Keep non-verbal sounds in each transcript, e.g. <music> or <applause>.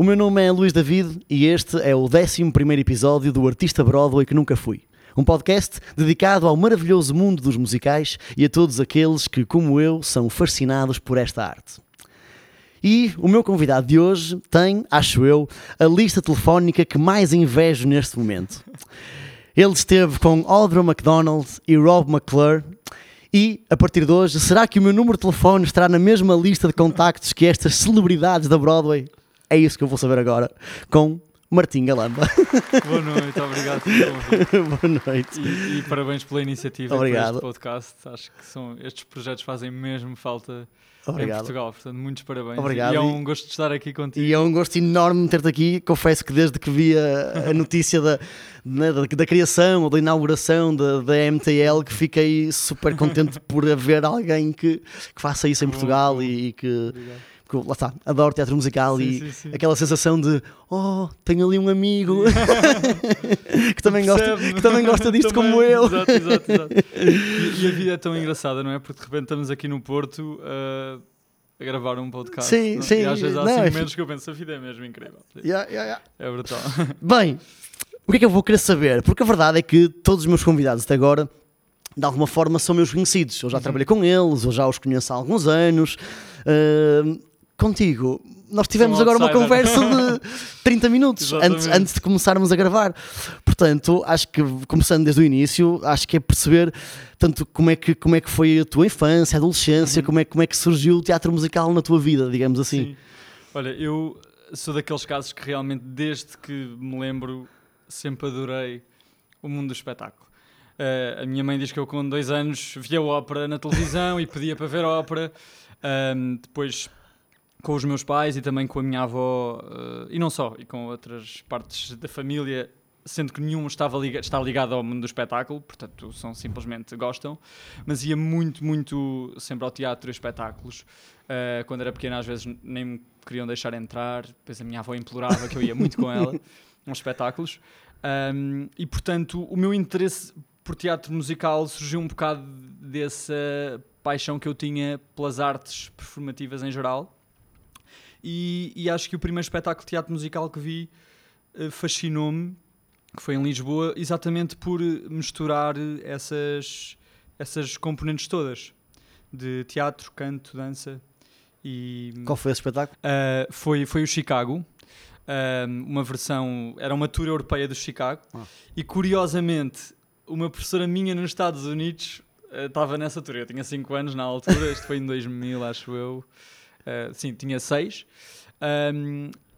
O meu nome é Luís David e este é o 11 episódio do Artista Broadway que Nunca Fui. Um podcast dedicado ao maravilhoso mundo dos musicais e a todos aqueles que, como eu, são fascinados por esta arte. E o meu convidado de hoje tem, acho eu, a lista telefónica que mais invejo neste momento. Ele esteve com Audra McDonald e Rob McClure. E, a partir de hoje, será que o meu número de telefone estará na mesma lista de contactos que estas celebridades da Broadway? É isso que eu vou saber agora com Martim Galamba. <laughs> Boa noite, obrigado. <laughs> Boa noite. E, e parabéns pela iniciativa Obrigado. este podcast. Acho que são, estes projetos fazem mesmo falta em Obrigado. Portugal. Portanto, muitos parabéns. Obrigado. E é E- um gosto de estar aqui contigo. E é um gosto enorme ter-te aqui. Confesso que desde que vi a, a notícia da, né, da, da criação ou da inauguração da, da MTL, que fiquei super contente por haver alguém que, que faça isso em Bom, Portugal bom. e, que, Obrigado. Porque lá está, adoro teatro musical Sim, e sim, sim. aquela sensação de oh, tenho ali um amigo <laughs> que, também gosta, que também gosta disto Também, como eu. Exato, exato, exato. E, e a vida é tão <laughs> engraçada, não é? Porque de repente estamos aqui no Porto uh, a gravar um podcast. Sim, não? sim. E às vezes há Não, assim é- momentos que eu penso, a vida é mesmo incrível. Yeah, yeah, yeah. É brutal. <laughs> Bem, o que é que eu vou querer saber? Porque a verdade é que todos os meus convidados até agora, de alguma forma, são meus conhecidos. Eu já trabalhei com eles, eu já os conheço há alguns anos. Ahm, contigo, nós tivemos um agora uma conversa de <laughs> 30 minutos antes, antes de começarmos a gravar. Portanto, acho que, começando desde o início, acho que é perceber tanto como é que, como é que foi a tua infância, a adolescência, como, é, como é que surgiu o teatro musical na tua vida, digamos assim. Sim. Olha, eu sou daqueles casos que realmente, desde que me lembro, sempre adorei o mundo do espetáculo. Eh, a minha mãe diz que eu, com dois anos, via ópera na televisão e pedia para ver ópera. Ahm, depois, com os meus pais e também com a minha avó, eh, e não só, e com outras partes da família, sendo que nenhum estava liga, está ligado ao mundo do espetáculo, portanto, são simplesmente gostam, mas ia muito, muito sempre ao teatro e espetáculos. Uh, quando era pequena, às vezes nem me queriam deixar entrar, depois a minha avó implorava que eu ia muito com ela <laughs> aos espetáculos. Um, e portanto, o meu interesse por teatro musical surgiu um bocado dessa paixão que eu tinha pelas artes performativas em geral. E, e acho que o primeiro espetáculo de teatro musical que vi uh, fascinou-me, que foi em Lisboa, exatamente por uh, misturar uh, essas, essas componentes todas de teatro, canto, dança e Qual foi esse espetáculo? uh, foi, foi o Chicago. Um, uma versão, era uma tour europeia do Chicago Ah. e curiosamente uma professora minha nos Estados Unidos uh, estava nessa tour, eu tinha 5 anos na altura, isto foi em 2000 acho eu, Uh, sim, tinha 6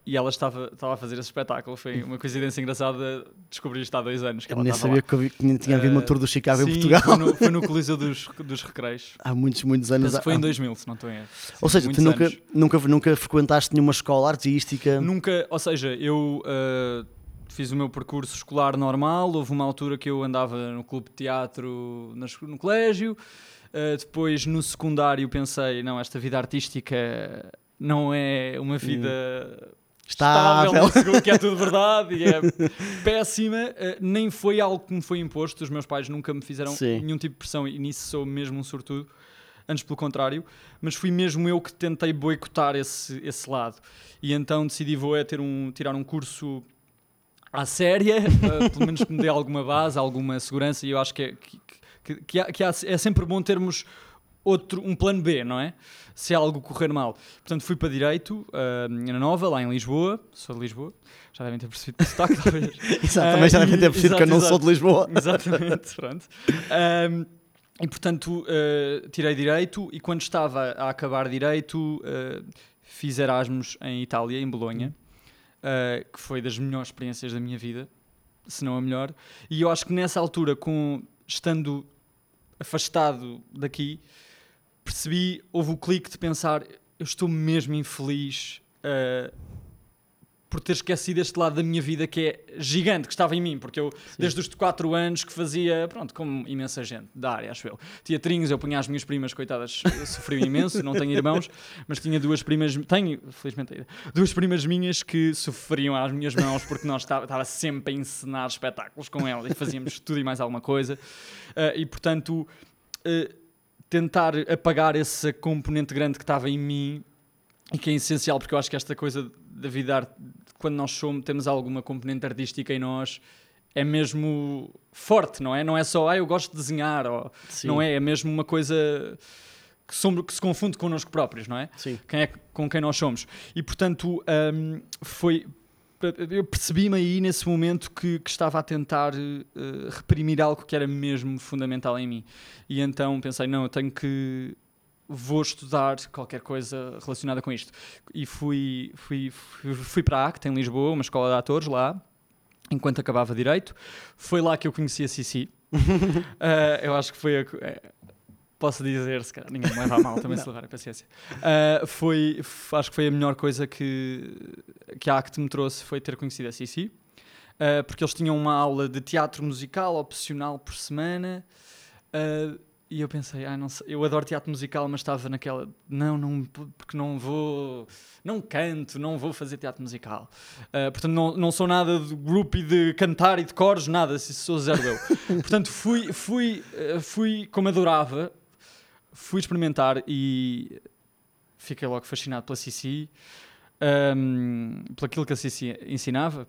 e ela estava, estava a fazer esse espetáculo, foi uma coincidência engraçada descobrir isto há dois anos que ela nem sabia lá. que havia- tinha havido uma tour do Chicago em Sim, Portugal. Foi no, foi no Coliseu dos, dos Recreios. <laughs> Há muitos, muitos anos. Penso foi há- em 2000, se não estou em erro. Ou seja, tu nunca, anos. nunca, nunca frequentaste nenhuma escola artística. Nunca, ou seja, eu uh, fiz o meu percurso escolar normal, houve uma altura que eu andava no clube de teatro no colégio, uh, depois no secundário pensei, não, esta vida artística não é uma vida Estável. estável, que é tudo verdade e é <laughs> péssima, uh, nem foi algo que me foi imposto, os meus pais nunca me fizeram Sim. nenhum tipo de pressão e nisso sou mesmo um sortudo, antes pelo contrário, mas fui mesmo eu que tentei boicotar esse, esse lado. E então decidi vou é ter um, tirar um curso à séria, eh, pelo menos que me dê alguma base, alguma segurança, e eu acho que, é, que, que, que há- que há- é sempre bom termos outro, um plano B, não é? Se algo correr mal. Portanto, fui para Direito, eh, na Nova, lá em Lisboa, sou de Lisboa, já devem ter percebido o sotaque, talvez. <laughs> Exato, também já devem ter e- percebido que eu não exato, sou de Lisboa. <laughs> Exatamente, pronto. Ahm, e portanto, eh, tirei Direito e quando estava a acabar Direito, eh, fiz Erasmus em Itália, em Bolonha, eh, que foi das melhores experiências da minha vida, se não a melhor. E eu acho que nessa altura, com, estando afastado daqui, percebi, houve o clique de pensar, eu estou mesmo infeliz eh, por ter esquecido este lado da minha vida que é gigante, que estava em mim, porque eu, desde os 4 anos que fazia, pronto, como imensa gente da área, acho eu. Teatrinhos, eu punha as minhas primas, coitadas, sofriam imenso, não tenho irmãos, mas tinha duas primas, tenho, felizmente ainda, duas primas minhas que sofriam às minhas mãos porque nós estava, sempre a encenar espetáculos com elas e fazíamos tudo e mais alguma coisa. Ah, e portanto, ah, tentar apagar essa componente grande que estava em mim e que é essencial, porque eu acho que esta coisa da vida quando nós somos, temos alguma componente artística em nós, é mesmo forte, não é? Não é só, ah, eu gosto de desenhar, ou, não é? É mesmo uma coisa que, somos, que se confunde connosco próprios, não é? Sim. Quem é com quem nós somos. E portanto, hum, foi. Eu percebi-me aí nesse momento que, que estava a tentar eh, reprimir algo que era mesmo fundamental em mim. E então pensei, não, eu tenho que. Vou estudar qualquer coisa relacionada com isto. E fui, fui, fui, fui para a ACT, em Lisboa, uma escola de atores lá, enquanto acabava Direito. Foi lá que eu conheci a Cici. Ah, <laughs> eu acho que foi a. é, posso dizer, se calhar ninguém me leva a mal, também se levar a paciência. Ah, foi, acho que foi a melhor coisa que, que a ACT me trouxe, foi ter conhecido a Cici. Ah, porque eles tinham uma aula de teatro musical opcional por semana. ah, e eu pensei, ah, não sei, eu adoro teatro musical, mas estava naquela, não, não, porque não vou, não canto, não vou fazer teatro musical. Uh, portanto, não, não sou nada de grupo e de cantar e de coros, nada, se sou zero eu. <laughs> portanto, fui, fui, uh, fui como adorava, fui experimentar e fiquei logo fascinado pela Cici, um, pelo aquilo que a Cici ensinava.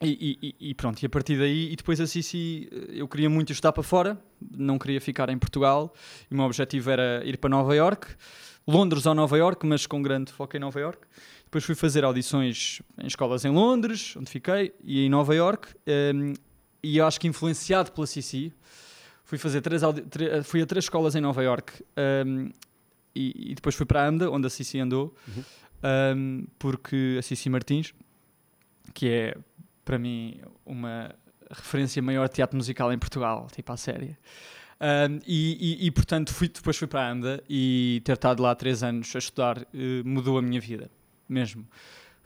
E, e- e- e pronto, e a partir daí, e depois a Cici, eu queria muito estudar para fora, não queria ficar em Portugal, e o meu objetivo era ir para Nova York, Londres ou Nova York, mas com grande foco em Nova York. Depois fui fazer audições em escolas em Londres, onde fiquei, e em Nova York, um, e eu acho que influenciado pela Cici, fui fazer três, tre- fui a três escolas em Nova York, um, e, e depois fui para a AMDA, onde a Cici andou, um, porque a Cici Martins, que é para mim uma referência maior de teatro musical em Portugal, tipo a série. Um, e, e- e, portanto fui, depois fui para a AMDA e ter estado lá três anos a estudar eh, mudou a minha vida, mesmo.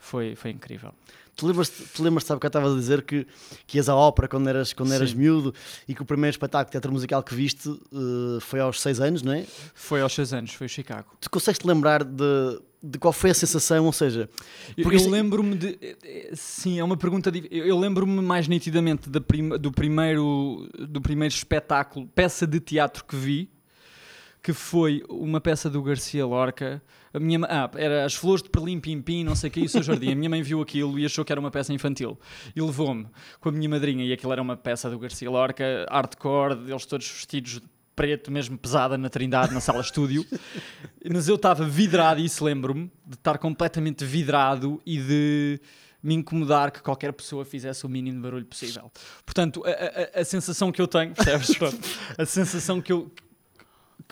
Foi, foi incrível. Tu lembras-te, tu lembras sabe que eu estava a dizer que, que ias à ópera quando eras, quando eras Sim. miúdo e que o primeiro espetáculo de teatro musical que viste eh, foi aos seis anos, não é? Foi aos seis anos, foi Chicago. Tu consegues-te lembrar de, de qual foi a sensação, ou seja, Eu, Porque eu isto- lembro-me de. eh, eh, Sim, é uma pergunta. Eu, eu lembro-me mais nitidamente da prim- do, primeiro, do primeiro espetáculo, peça de teatro que vi, que foi uma peça do Garcia Lorca. A minha, ah, era As Flores de Perlim Pim Pim, não sei o que, e o seu jardim. A minha mãe viu aquilo e achou que era uma peça infantil. E levou-me com a minha madrinha, e aquilo era uma peça do Garcia Lorca, hardcore, eles todos vestidos de preto, mesmo pesada na Trindade, na sala estúdio. Mas eu estava vidrado, e isso lembro-me, de estar completamente vidrado e de me incomodar que qualquer pessoa fizesse o mínimo barulho possível. Portanto, a, a- a- sensação que eu tenho, <laughs> percebes? A sensação que eu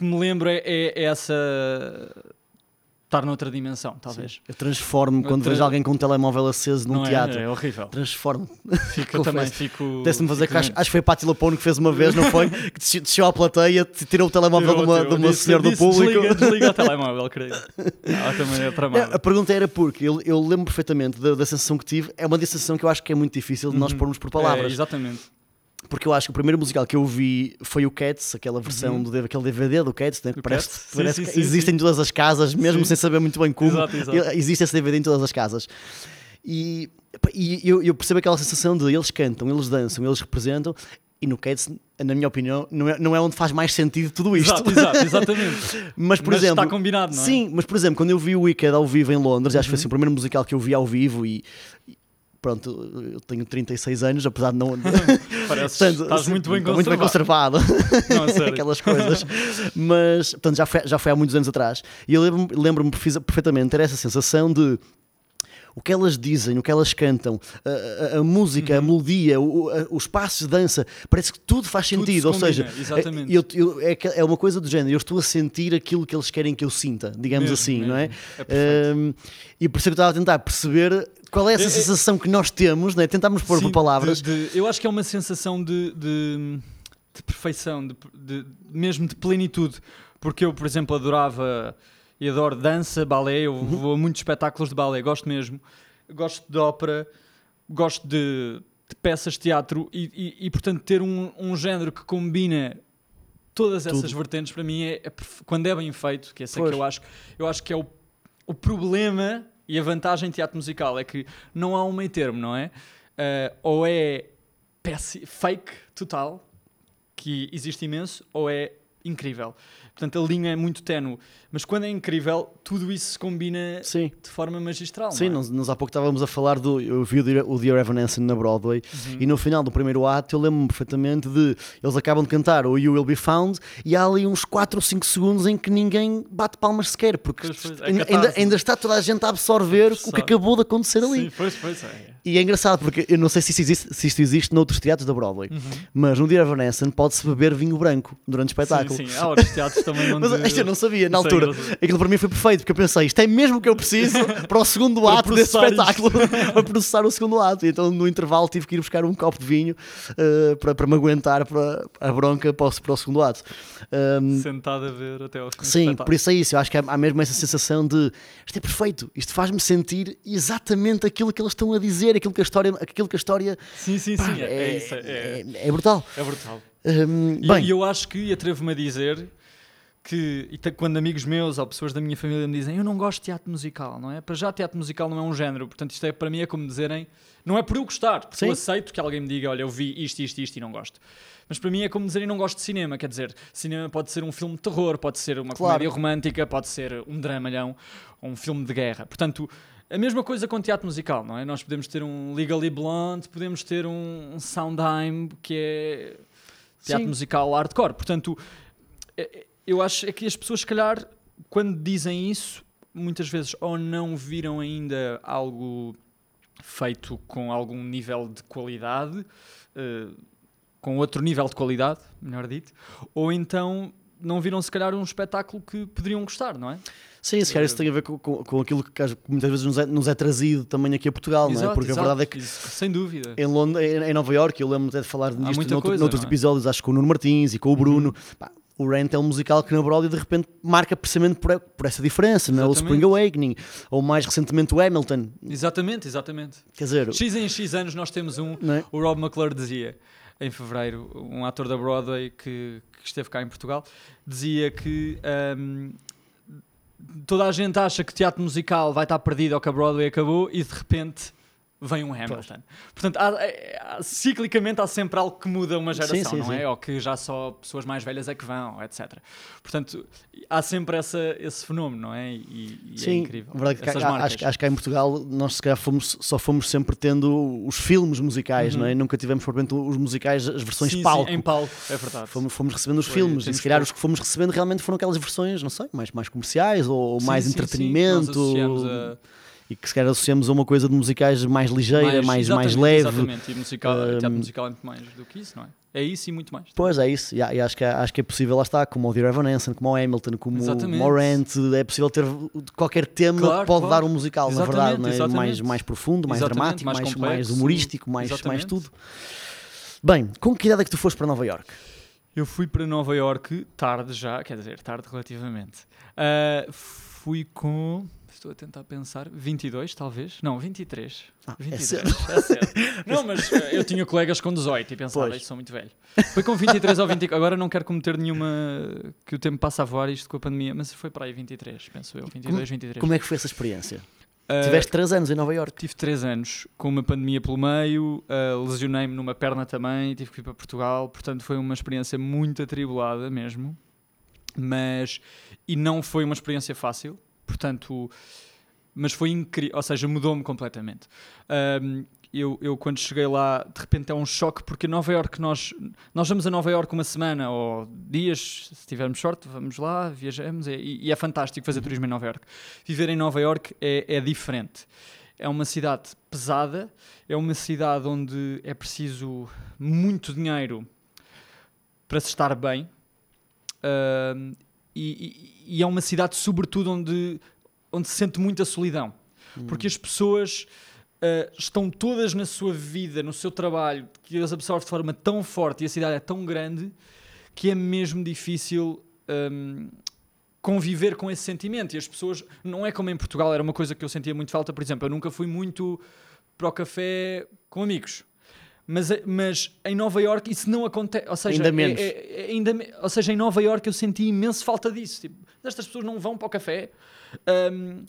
que me lembro é, é essa estar noutra dimensão, talvez. eu transformo quando Outra- vejo alguém com um telemóvel aceso num Não é? teatro. É horrível. Transformo. Fico, eu também fico. Desce-me fazer fico que acho, acho que foi Patti Lapone que fez uma vez, não foi? <laughs> Que desceu, à plateia, tirou o telemóvel de uma, Tirou, de uma disse- senhora do disse, público. Desliga, desliga o telemóvel, <laughs> creio. Ela também é É, tramada. a pergunta era porque eu, eu lembro perfeitamente da, da sensação que tive. É uma sensação que eu acho que é muito difícil de nós pormos por É, palavras. exatamente. Porque eu acho que o primeiro musical que eu vi foi o Cats, aquela versão do aquele DVD do Cats, né? parece, Cats. Parece sim, que sim, existe sim. em todas as casas, mesmo sem saber muito bem como. Exato, exato. Existe esse DVD em todas as casas. E, e eu, eu percebo aquela sensação de eles cantam, eles dançam, eles representam. E no Cats, na minha opinião, não é, não é onde faz mais sentido tudo isto. Exato, exato, exatamente. <laughs> Mas, por Mas exemplo, está combinado, não é? Sim, mas por exemplo, quando eu vi o Wicked ao vivo em Londres, acho que foi Uhum. assim, o primeiro musical que eu vi ao vivo e pronto, eu tenho 36 anos, apesar de não. <laughs> Pareces, Portanto, estás muito bem estou muito bem conservado. conservado. Não, sério. Aquelas coisas. Mas, portanto, já foi, já foi há muitos anos atrás. E eu lembro-me perfisa- perfeitamente ter essa sensação de o que elas dizem, o que elas cantam, a, a- a música, Uhum. a melodia, o- a- os passos de dança, parece que tudo faz Tudo sentido. se Ou seja, combina, exatamente. eu- eu- é, é uma coisa do género, eu estou a sentir aquilo que eles querem que eu sinta, digamos Mesmo, assim, não é? mesmo. É. Hum, e por isso é que eu estava a tentar perceber qual é essa É- é- sensação que nós temos, não é? tentámos pôr Sim, por palavras. de- de- eu acho que é uma sensação de, de, de perfeição, de- mesmo de plenitude. Porque eu, por exemplo, adorava e adoro dança, balé. Eu Uhum. vou a muitos espetáculos de balé, gosto mesmo. Gosto de ópera, gosto de, de peças de teatro e, e- e, portanto, ter um, um género que combina todas essas Tudo. vertentes para mim é, é quando é bem feito, que é Pois. que eu acho, eu acho que é o, o problema e a vantagem em teatro musical é que não há um meio termo, não é? Ah, ou é fake total, que existe imenso, ou é incrível. Portanto, a linha é muito ténue. Mas quando é incrível, tudo isso se combina Sim. de forma magistral. Sim, é? nós, nós há pouco estávamos a falar do. Eu vi o Dear, Evan Hansen na Broadway Uhum. e no final do primeiro ato eu lembro-me perfeitamente de. Eles acabam de cantar o You Will Be Found e há ali uns 4 ou 5 segundos em que ninguém bate palmas sequer, porque Pois, pois, é ainda, ainda, está toda a gente a absorver o que acabou de acontecer ali. Sim, pois, pois é. E é engraçado porque eu não sei se isto existe, se isto existe noutros teatros da Broadway, Uhum. mas no Dear Evan Hansen pode-se beber vinho branco durante o espetáculo. Sim, sim. Há outros teatros também <laughs> onde... Mas isto eu não sabia na altura. engraçado. Aquilo para mim foi perfeito, porque eu pensei, isto é mesmo o que eu preciso <laughs> para o segundo ato desse espetáculo, <laughs> para processar o segundo ato. E então no intervalo tive que ir buscar um copo de vinho eh, para, para me aguentar para a bronca para o, para o segundo ato. Ahm, Sentado a ver até ao fim Sim, por isso é isso. Eu acho que há há mesmo essa sensação de isto é perfeito, isto faz-me sentir exatamente aquilo que eles estão a dizer, aquilo que a história, aquilo que a história Sim, sim, pá, sim. É, é isso. É, é- é brutal. é brutal. Ahm, E, bem, eu acho que, atrevo-me a dizer, que quando amigos meus ou pessoas da minha família me dizem eu não gosto de teatro musical, não é? Para já teatro musical não é um género, portanto isto é para mim é como dizerem, não é por eu gostar, porque Sim. eu aceito que alguém me diga, olha, eu vi isto, isto, isto e não gosto. Mas para mim é como dizerem não gosto de cinema, quer dizer, cinema pode ser um filme de terror, pode ser uma Claro. comédia romântica, pode ser um dramalhão, um filme de guerra. Portanto, a mesma coisa com teatro musical, não é? Nós podemos ter um Legally Blonde, podemos ter um, Soundheim, que é teatro Sim. musical hardcore. Portanto, é- é- eu acho é que as pessoas, se calhar, quando dizem isso, muitas vezes ou não viram ainda algo feito com algum nível de qualidade, eh, com outro nível de qualidade, melhor dito, ou então não viram, se calhar, um espetáculo que poderiam gostar, não é? Sim, se calhar isso tem a ver com, com, com aquilo que que muitas vezes nos é, nos é trazido também aqui a Portugal, não é? Exato, Porque exato. a verdade é que Isso, sem dúvida. em, Londres, em, em Nova York, eu lembro até de falar muita noutro, coisa, noutros é? episódios, acho que com o Nuno Martins e com o Bruno. Pá, o Rent é um musical que na Broadway de repente marca precisamente por, por essa diferença, não é? O. Spring Awakening, ou mais recentemente o Hamilton. Exatamente, exatamente. Quer dizer, X em X anos nós temos um, é? O Rob McClure dizia, em fevereiro, um ator da Broadway que, que esteve cá em Portugal, dizia que ahm, toda a gente acha que teatro musical vai estar perdido ou que a Broadway acabou e de repente vem um Hamilton. Portanto, há- é- há- ciclicamente há sempre algo que muda uma geração, sim, não sim. é? Ou que já só pessoas mais velhas é que vão, etc. Portanto, há sempre essa, esse fenómeno, não é? E, e é Sim, incrível. a verdade é que marcas. acho, que- acho que em Portugal nós se calhar fomos, só fomos sempre tendo os filmes musicais, Uhum. não é? Nunca tivemos propriamente os musicais, as versões Sim, sim, palco. em palco, é verdade. Fomos, fomos recebendo os Foi, filmes e se calhar os que fomos recebendo realmente foram aquelas versões, não sei, mais, mais comerciais ou Sim, mais sim, sim, nós entretenimento associamos a- e que se calhar associamos a uma coisa de musicais mais ligeira, mais, mais, exatamente, leve. Exatamente, e musical, Hum, teatro musical é muito mais do que isso, não é? É isso e muito mais. Pois é isso, e, e acho, que, é- acho que é possível, lá está, como o Dear Evan Hansen, como o Hamilton, como Exatamente. o Morant, é possível ter qualquer tema Claro, que pode claro. dar um musical, na Exatamente, verdade, não é? exatamente. mais, mais profundo, mais Exatamente, dramático, mais mais, mais, complexo, humorístico, mais, mais tudo. Bem, com que idade é que tu foste para Nova York? Eu fui para Nova York tarde já, quer dizer, tarde relativamente. Ah, fui com. Estou a tentar pensar. 22, talvez? Não, 23. Ah, é 23. cedo. É cedo. <laughs> Não, mas ah, eu tinha colegas com 18 e pensava, Pois. sou muito velho. Foi com 23 ou 24. Agora não quero cometer nenhuma. que o tempo passa a voar isto com a pandemia, mas foi para aí 23, penso eu. 22, 23. Como é que foi essa experiência? Ah, Tiveste 3 anos em Nova York. Tive 3 anos com uma pandemia pelo meio, ah, lesionei-me numa perna também, tive que ir para Portugal, portanto foi uma experiência muito atribulada mesmo, mas e não foi uma experiência fácil, portanto, mas foi incrível, ou seja, mudou-me completamente. Ahm, eu, eu quando cheguei lá, de repente é um choque, porque Nova York, nós, nós vamos a Nova York uma semana ou dias, se tivermos sorte, vamos lá, viajamos, e, e é fantástico fazer turismo em Nova York. Viver em Nova York é, é diferente. É uma cidade pesada, é uma cidade onde é preciso muito dinheiro para se estar bem. Ahm, e, e- e é uma cidade, sobretudo, onde, onde se sente muita solidão. Porque as pessoas ah, estão todas na sua vida, no seu trabalho, que as absorve de forma tão forte e a cidade é tão grande que é mesmo difícil ahm, conviver com esse sentimento. E as pessoas, não é como em Portugal, era uma coisa que eu sentia muito falta. Por exemplo, eu nunca fui muito para o café com amigos. Mas, mas em Nova York isso não acontece. Ou seja, Ainda é- menos. é- é ainda me- ou seja, em Nova York eu senti imenso falta disso. Tipo, estas pessoas não vão para o café ahm,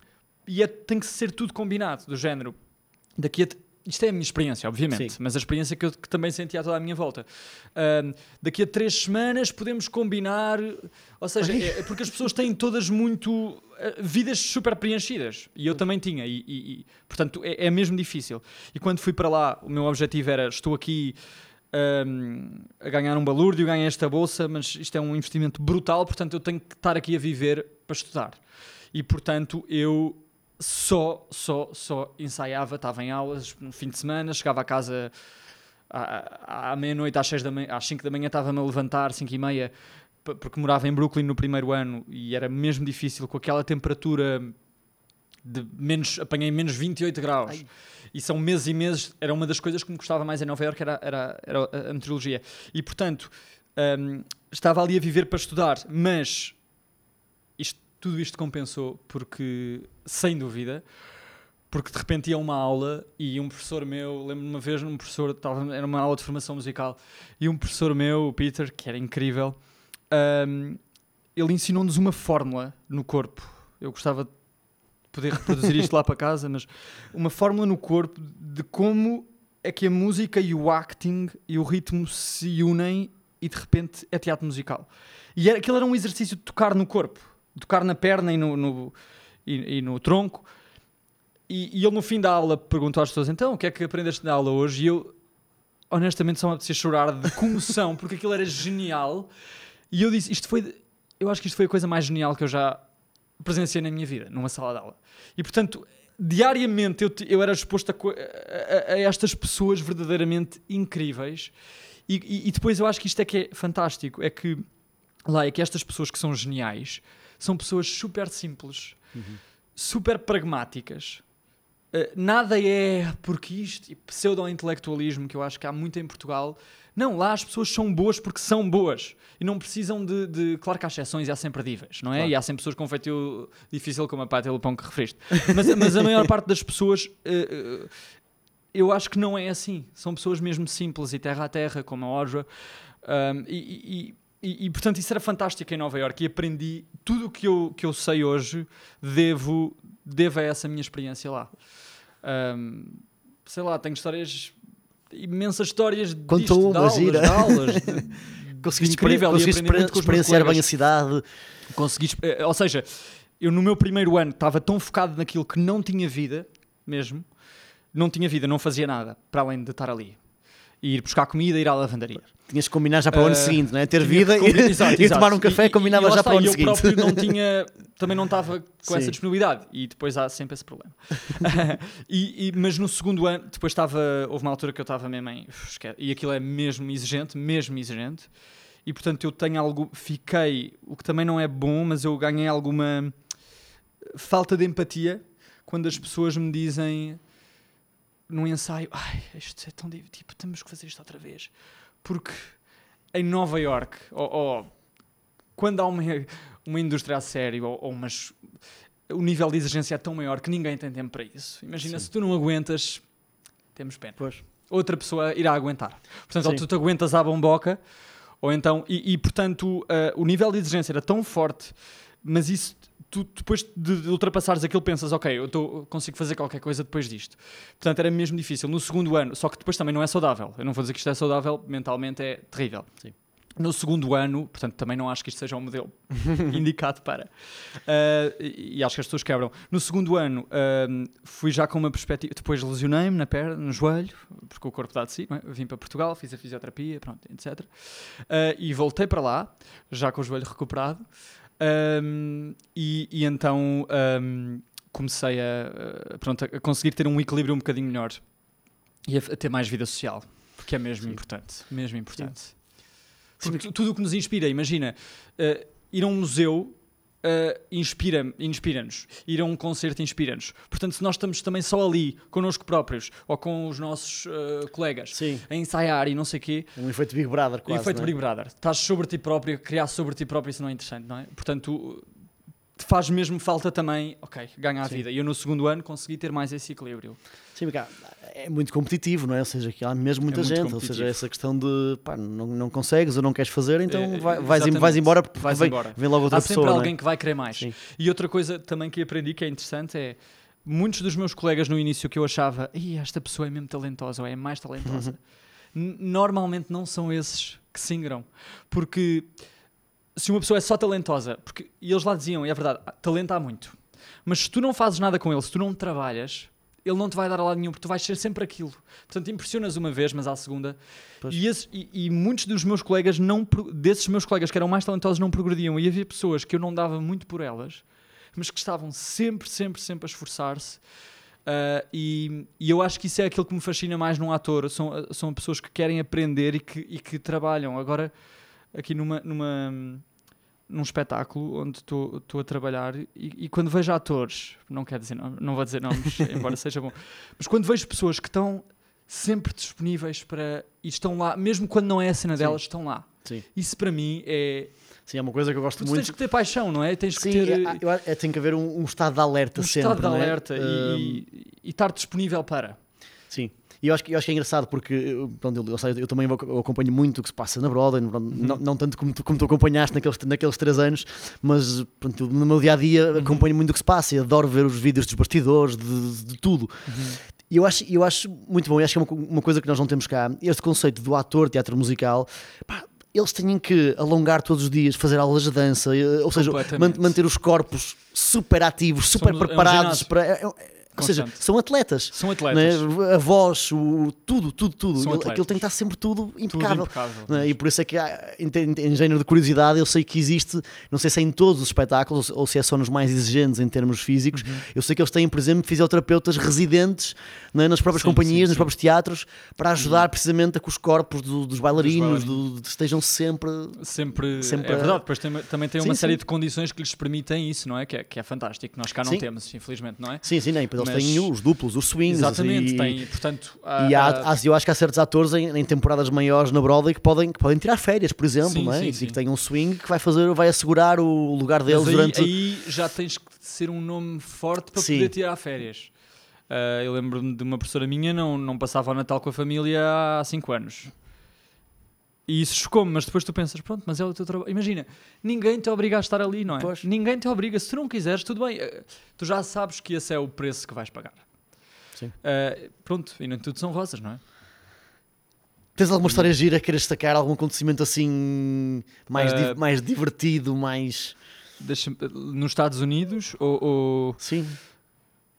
e é- tem que ser tudo combinado, do género. Daqui a, isto é a minha experiência, obviamente, Sim. mas a experiência que eu que também senti a toda a minha volta. Ahm, daqui a três semanas podemos combinar. Ou seja, é, é porque as pessoas têm todas muito. eh, vidas super preenchidas. E eu também tinha. E, e- e, portanto, é, é mesmo difícil. E quando fui para lá, o meu objetivo era: estou aqui. Ahm, a ganhar um balúrdio, ganhei esta bolsa, mas isto é um investimento brutal, portanto eu tenho que estar aqui a viver para estudar. E portanto eu só, só, só ensaiava, estava em aulas no fim de semana, chegava a casa à, à meia-noite, às, seis da manhã, às 5 da manhã estava-me a levantar, 5 e meia, porque morava em Brooklyn no primeiro ano e era mesmo difícil com aquela temperatura de menos, apanhei menos 28 graus. Ai. E são meses e meses, era uma das coisas que me gostava mais em Nova Iorque, era, era, era a- meteorologia. E portanto, hum, estava ali a viver para estudar, mas isto, tudo isto compensou porque, sem dúvida, porque de repente ia uma aula e um professor meu, lembro-me uma vez, um professor, estava, era uma aula de formação musical, e um professor meu, o Peter, que era incrível, hum, ele ensinou-nos uma fórmula no corpo. Eu gostava de poder reproduzir isto lá para casa, mas uma fórmula no corpo de como é que a música e o acting e o ritmo se unem e de repente é teatro musical. E era, aquilo era um exercício de tocar no corpo, tocar na perna e no, no- e, e no tronco. E, e ele no fim da aula perguntou às pessoas: então, o que é que aprendeste na aula hoje? E eu, honestamente, só me apetecia chorar de comoção, porque aquilo era genial. E eu disse: isto foi, eu acho que isto foi a coisa mais genial que eu já presenciei na minha vida, numa sala de aula. E portanto, diariamente eu, eu era exposto a, a- a- estas pessoas verdadeiramente incríveis. E, e- e depois eu acho que isto é que é fantástico: é que lá é que estas pessoas que são geniais são pessoas super simples, super pragmáticas. Uh, nada é porque isto e pseudo-intelectualismo que eu acho que há muito em Portugal. Não, lá as pessoas são boas porque são boas e não precisam de. de- claro que há exceções e há sempre díveis, não é? Claro. E há sempre pessoas com feitio difícil como a Pátria Lupão que referiste. Mas, mas a maior parte das pessoas. uh, uh, eu acho que não é assim. São pessoas mesmo simples e terra a terra, como a Orja. Um, e, e- e- e, portanto isso era fantástico em Nova Iorque e aprendi tudo o que eu, que eu sei hoje devo, devo a essa minha experiência lá. Um, sei lá, tenho histórias, imensas histórias Conta disto, uma, de aulas, de <laughs> aulas. de- Conseguiste, Incrível, conseguiste experienciar bem a cidade. consegui, exp- eh, ou seja, eu no meu primeiro ano estava tão focado naquilo que não tinha vida, mesmo, não tinha vida, não fazia nada, para além de estar ali. E ir buscar comida e ir à lavandaria. Tinhas que combinar já para o ano Uh, seguinte, não é? Ter vida e, <laughs> Exato, e exato. tomar um café, E- combinava e já para o ano e eu seguinte. próprio não tinha, também não estava <laughs> com Sim. essa disponibilidade e depois há sempre esse problema. <laughs> E- e- mas no segundo ano, depois estava, houve uma altura que eu estava mesmo em, e aquilo é mesmo exigente, mesmo exigente. E portanto eu tenho algo, fiquei, o que também não é bom, mas eu ganhei alguma falta de empatia quando as pessoas me dizem num ensaio, ai, isto é tão tipo, temos que fazer isto outra vez. Porque em Nova York, ou, ou quando há uma, uma indústria a sério, ou, ou umas, o nível de exigência é tão maior que ninguém tem tempo para isso. Imagina, Sim. se tu não aguentas, temos pena. Pois. Outra pessoa irá aguentar. Portanto, ou Sim. tu te aguentas à bomboca, ou então, e, e, portanto, ah, o nível de exigência era tão forte, mas isso, tu depois de, ultrapassares aquilo, pensas, ok, eu tô, consigo fazer qualquer coisa depois disto. Portanto, era mesmo difícil. No segundo ano, só que depois também não é saudável. Eu não vou dizer que isto é saudável, mentalmente é terrível. Sim. No segundo ano, portanto, também não acho que isto seja um modelo <laughs> indicado para. Ah, e, acho que as pessoas quebram. No segundo ano, ah, fui já com uma perspectiva. Depois lesionei-me na perna, no joelho, porque o corpo dá de si. é? Vim para Portugal, fiz a fisioterapia, pronto, etc. Ah, e voltei para lá, já com o joelho recuperado. Ahm, e, e então ahm, comecei a, pronto, a conseguir ter um equilíbrio um bocadinho melhor e a, ter mais vida social, porque é mesmo Sim. importante. Mesmo importante. Sim, Porque tu- tudo o que nos inspira, imagina, eh, ir a um museu inspira- inspira-nos, ir a um concerto inspira-nos. Portanto, se nós estamos também só ali, connosco próprios, ou com os nossos eh, colegas, Sim, a ensaiar e não sei o quê, um efeito Big Brother quase. efeito não é? Big Brother. Estás sobre ti próprio, criar sobre ti próprio, isso não é interessante, não é? Portanto, faz mesmo falta também, ok, ganhar a Sim. vida. E eu no segundo ano consegui ter mais esse equilíbrio. Sim, porque é muito competitivo, não é? Ou seja, que há mesmo muita É gente. Ou seja, essa questão de pá, não, não consegues ou não queres fazer, então É, vai- vais, vais embora porque Vais vem, embora. vem logo outra Há sempre pessoa. é? alguém que vai querer mais. Sim. E outra coisa também que aprendi que é interessante é muitos dos meus colegas no início que eu achava, "Ih, esta pessoa é mesmo talentosa ou é mais talentosa, n- normalmente não são esses que se ingram. Porque se uma pessoa é só talentosa, porque e eles lá diziam, e é verdade, talento há muito, mas se tu não fazes nada com ele, se tu não trabalhas, ele não te vai dar a lado nenhum, porque tu vais ser sempre aquilo. Portanto, impressionas uma vez, mas à segunda. E, esse- e- e muitos dos meus colegas, não, desses meus colegas que eram mais talentosos, não progrediam. E havia pessoas que eu não dava muito por elas, mas que estavam sempre, sempre, sempre a esforçar-se. Ah, e, e eu acho que isso é aquilo que me fascina mais num ator. São, são pessoas que querem aprender e que, e que trabalham. Agora, aqui numa, numa, num espetáculo onde estou a trabalhar e, e quando vejo atores, não quero dizer, não, não vou dizer nomes, <laughs> embora seja bom, mas quando vejo pessoas que estão sempre disponíveis para e estão lá, mesmo quando não é a cena Sim. delas, estão lá. Sim. Isso para mim é. Sim, é uma coisa que eu gosto Tu muito. tens que ter paixão, não é? Tens que Sim, ter é, eu é, tem que haver um, um estado de alerta um sempre. estado de é? alerta e- e, e estar disponível para. Sim. E eu acho, que- eu acho que é engraçado porque eu, pronto, eu, eu eu também eu acompanho muito o que se passa na Broadway, Uhum. não, não tanto como tu, como tu acompanhaste naqueles, naqueles três anos, mas pronto, no meu dia a dia Uhum. acompanho muito o que se passa e adoro ver os vídeos dos bastidores, de, de tudo. Uhum. E eu acho, eu acho muito bom, e acho que é uma, uma coisa que nós não temos cá, este conceito do ator, teatro musical, pá, eles têm que alongar todos os dias, fazer aulas de dança, eh, ou seja, manter os corpos super ativos, super Somos- é um preparados ginásio. para. é- é- ou seja, Constante. são atletas. São Não atletas. é? A voz, o, tudo, tudo, tudo. São Ele-. Aquilo tem que estar sempre tudo Tudo impecável. impecável. não é? E por isso é que, há, em, em- género de curiosidade, eu sei que existe, não sei se é em todos os espetáculos ou, se é só nos mais exigentes em termos físicos. Uhum. Eu sei que eles têm, por exemplo, fisioterapeutas residentes não é? nas próprias Sim, companhias, sim, nos sim. próprios teatros, para ajudar precisamente a que os corpos do- dos bailarinos, do- estejam sempre. Sempre, Sempre é verdade, depois tem, também tem uma série de condições que lhes permitem isso, não é? Que é, que é fantástico, nós cá não temos, infelizmente, não é? Sim, sim, nem, depois eles Mas- têm os duplos, os swings. Exatamente, e, tem, portanto, E há, há- há- eu acho que há certos atores em, em temporadas maiores na Broadway que podem, que podem tirar férias, por exemplo, Sim, não é? sim, e sim. que têm um swing que vai fazer, vai assegurar o lugar deles aí, durante. aí já tens que ser um nome forte para poder tirar férias. Ah, eu lembro-me de uma professora minha não, não passava o Natal com a família há 5 anos. E isso chocou-me, mas depois tu pensas, pronto, mas é o teu trabalho. Imagina, ninguém te obriga a estar ali, não é? Pois. Ninguém te obriga. Se tu não quiseres, tudo bem. Ah, Tu já sabes que esse é o preço que vais pagar. Sim. Ah, pronto, e nem tudo são rosas, não é? Tens alguma história gira, queres destacar algum acontecimento assim mais, di- Eh, mais divertido, mais. Nos Estados Unidos ou- ou Sim.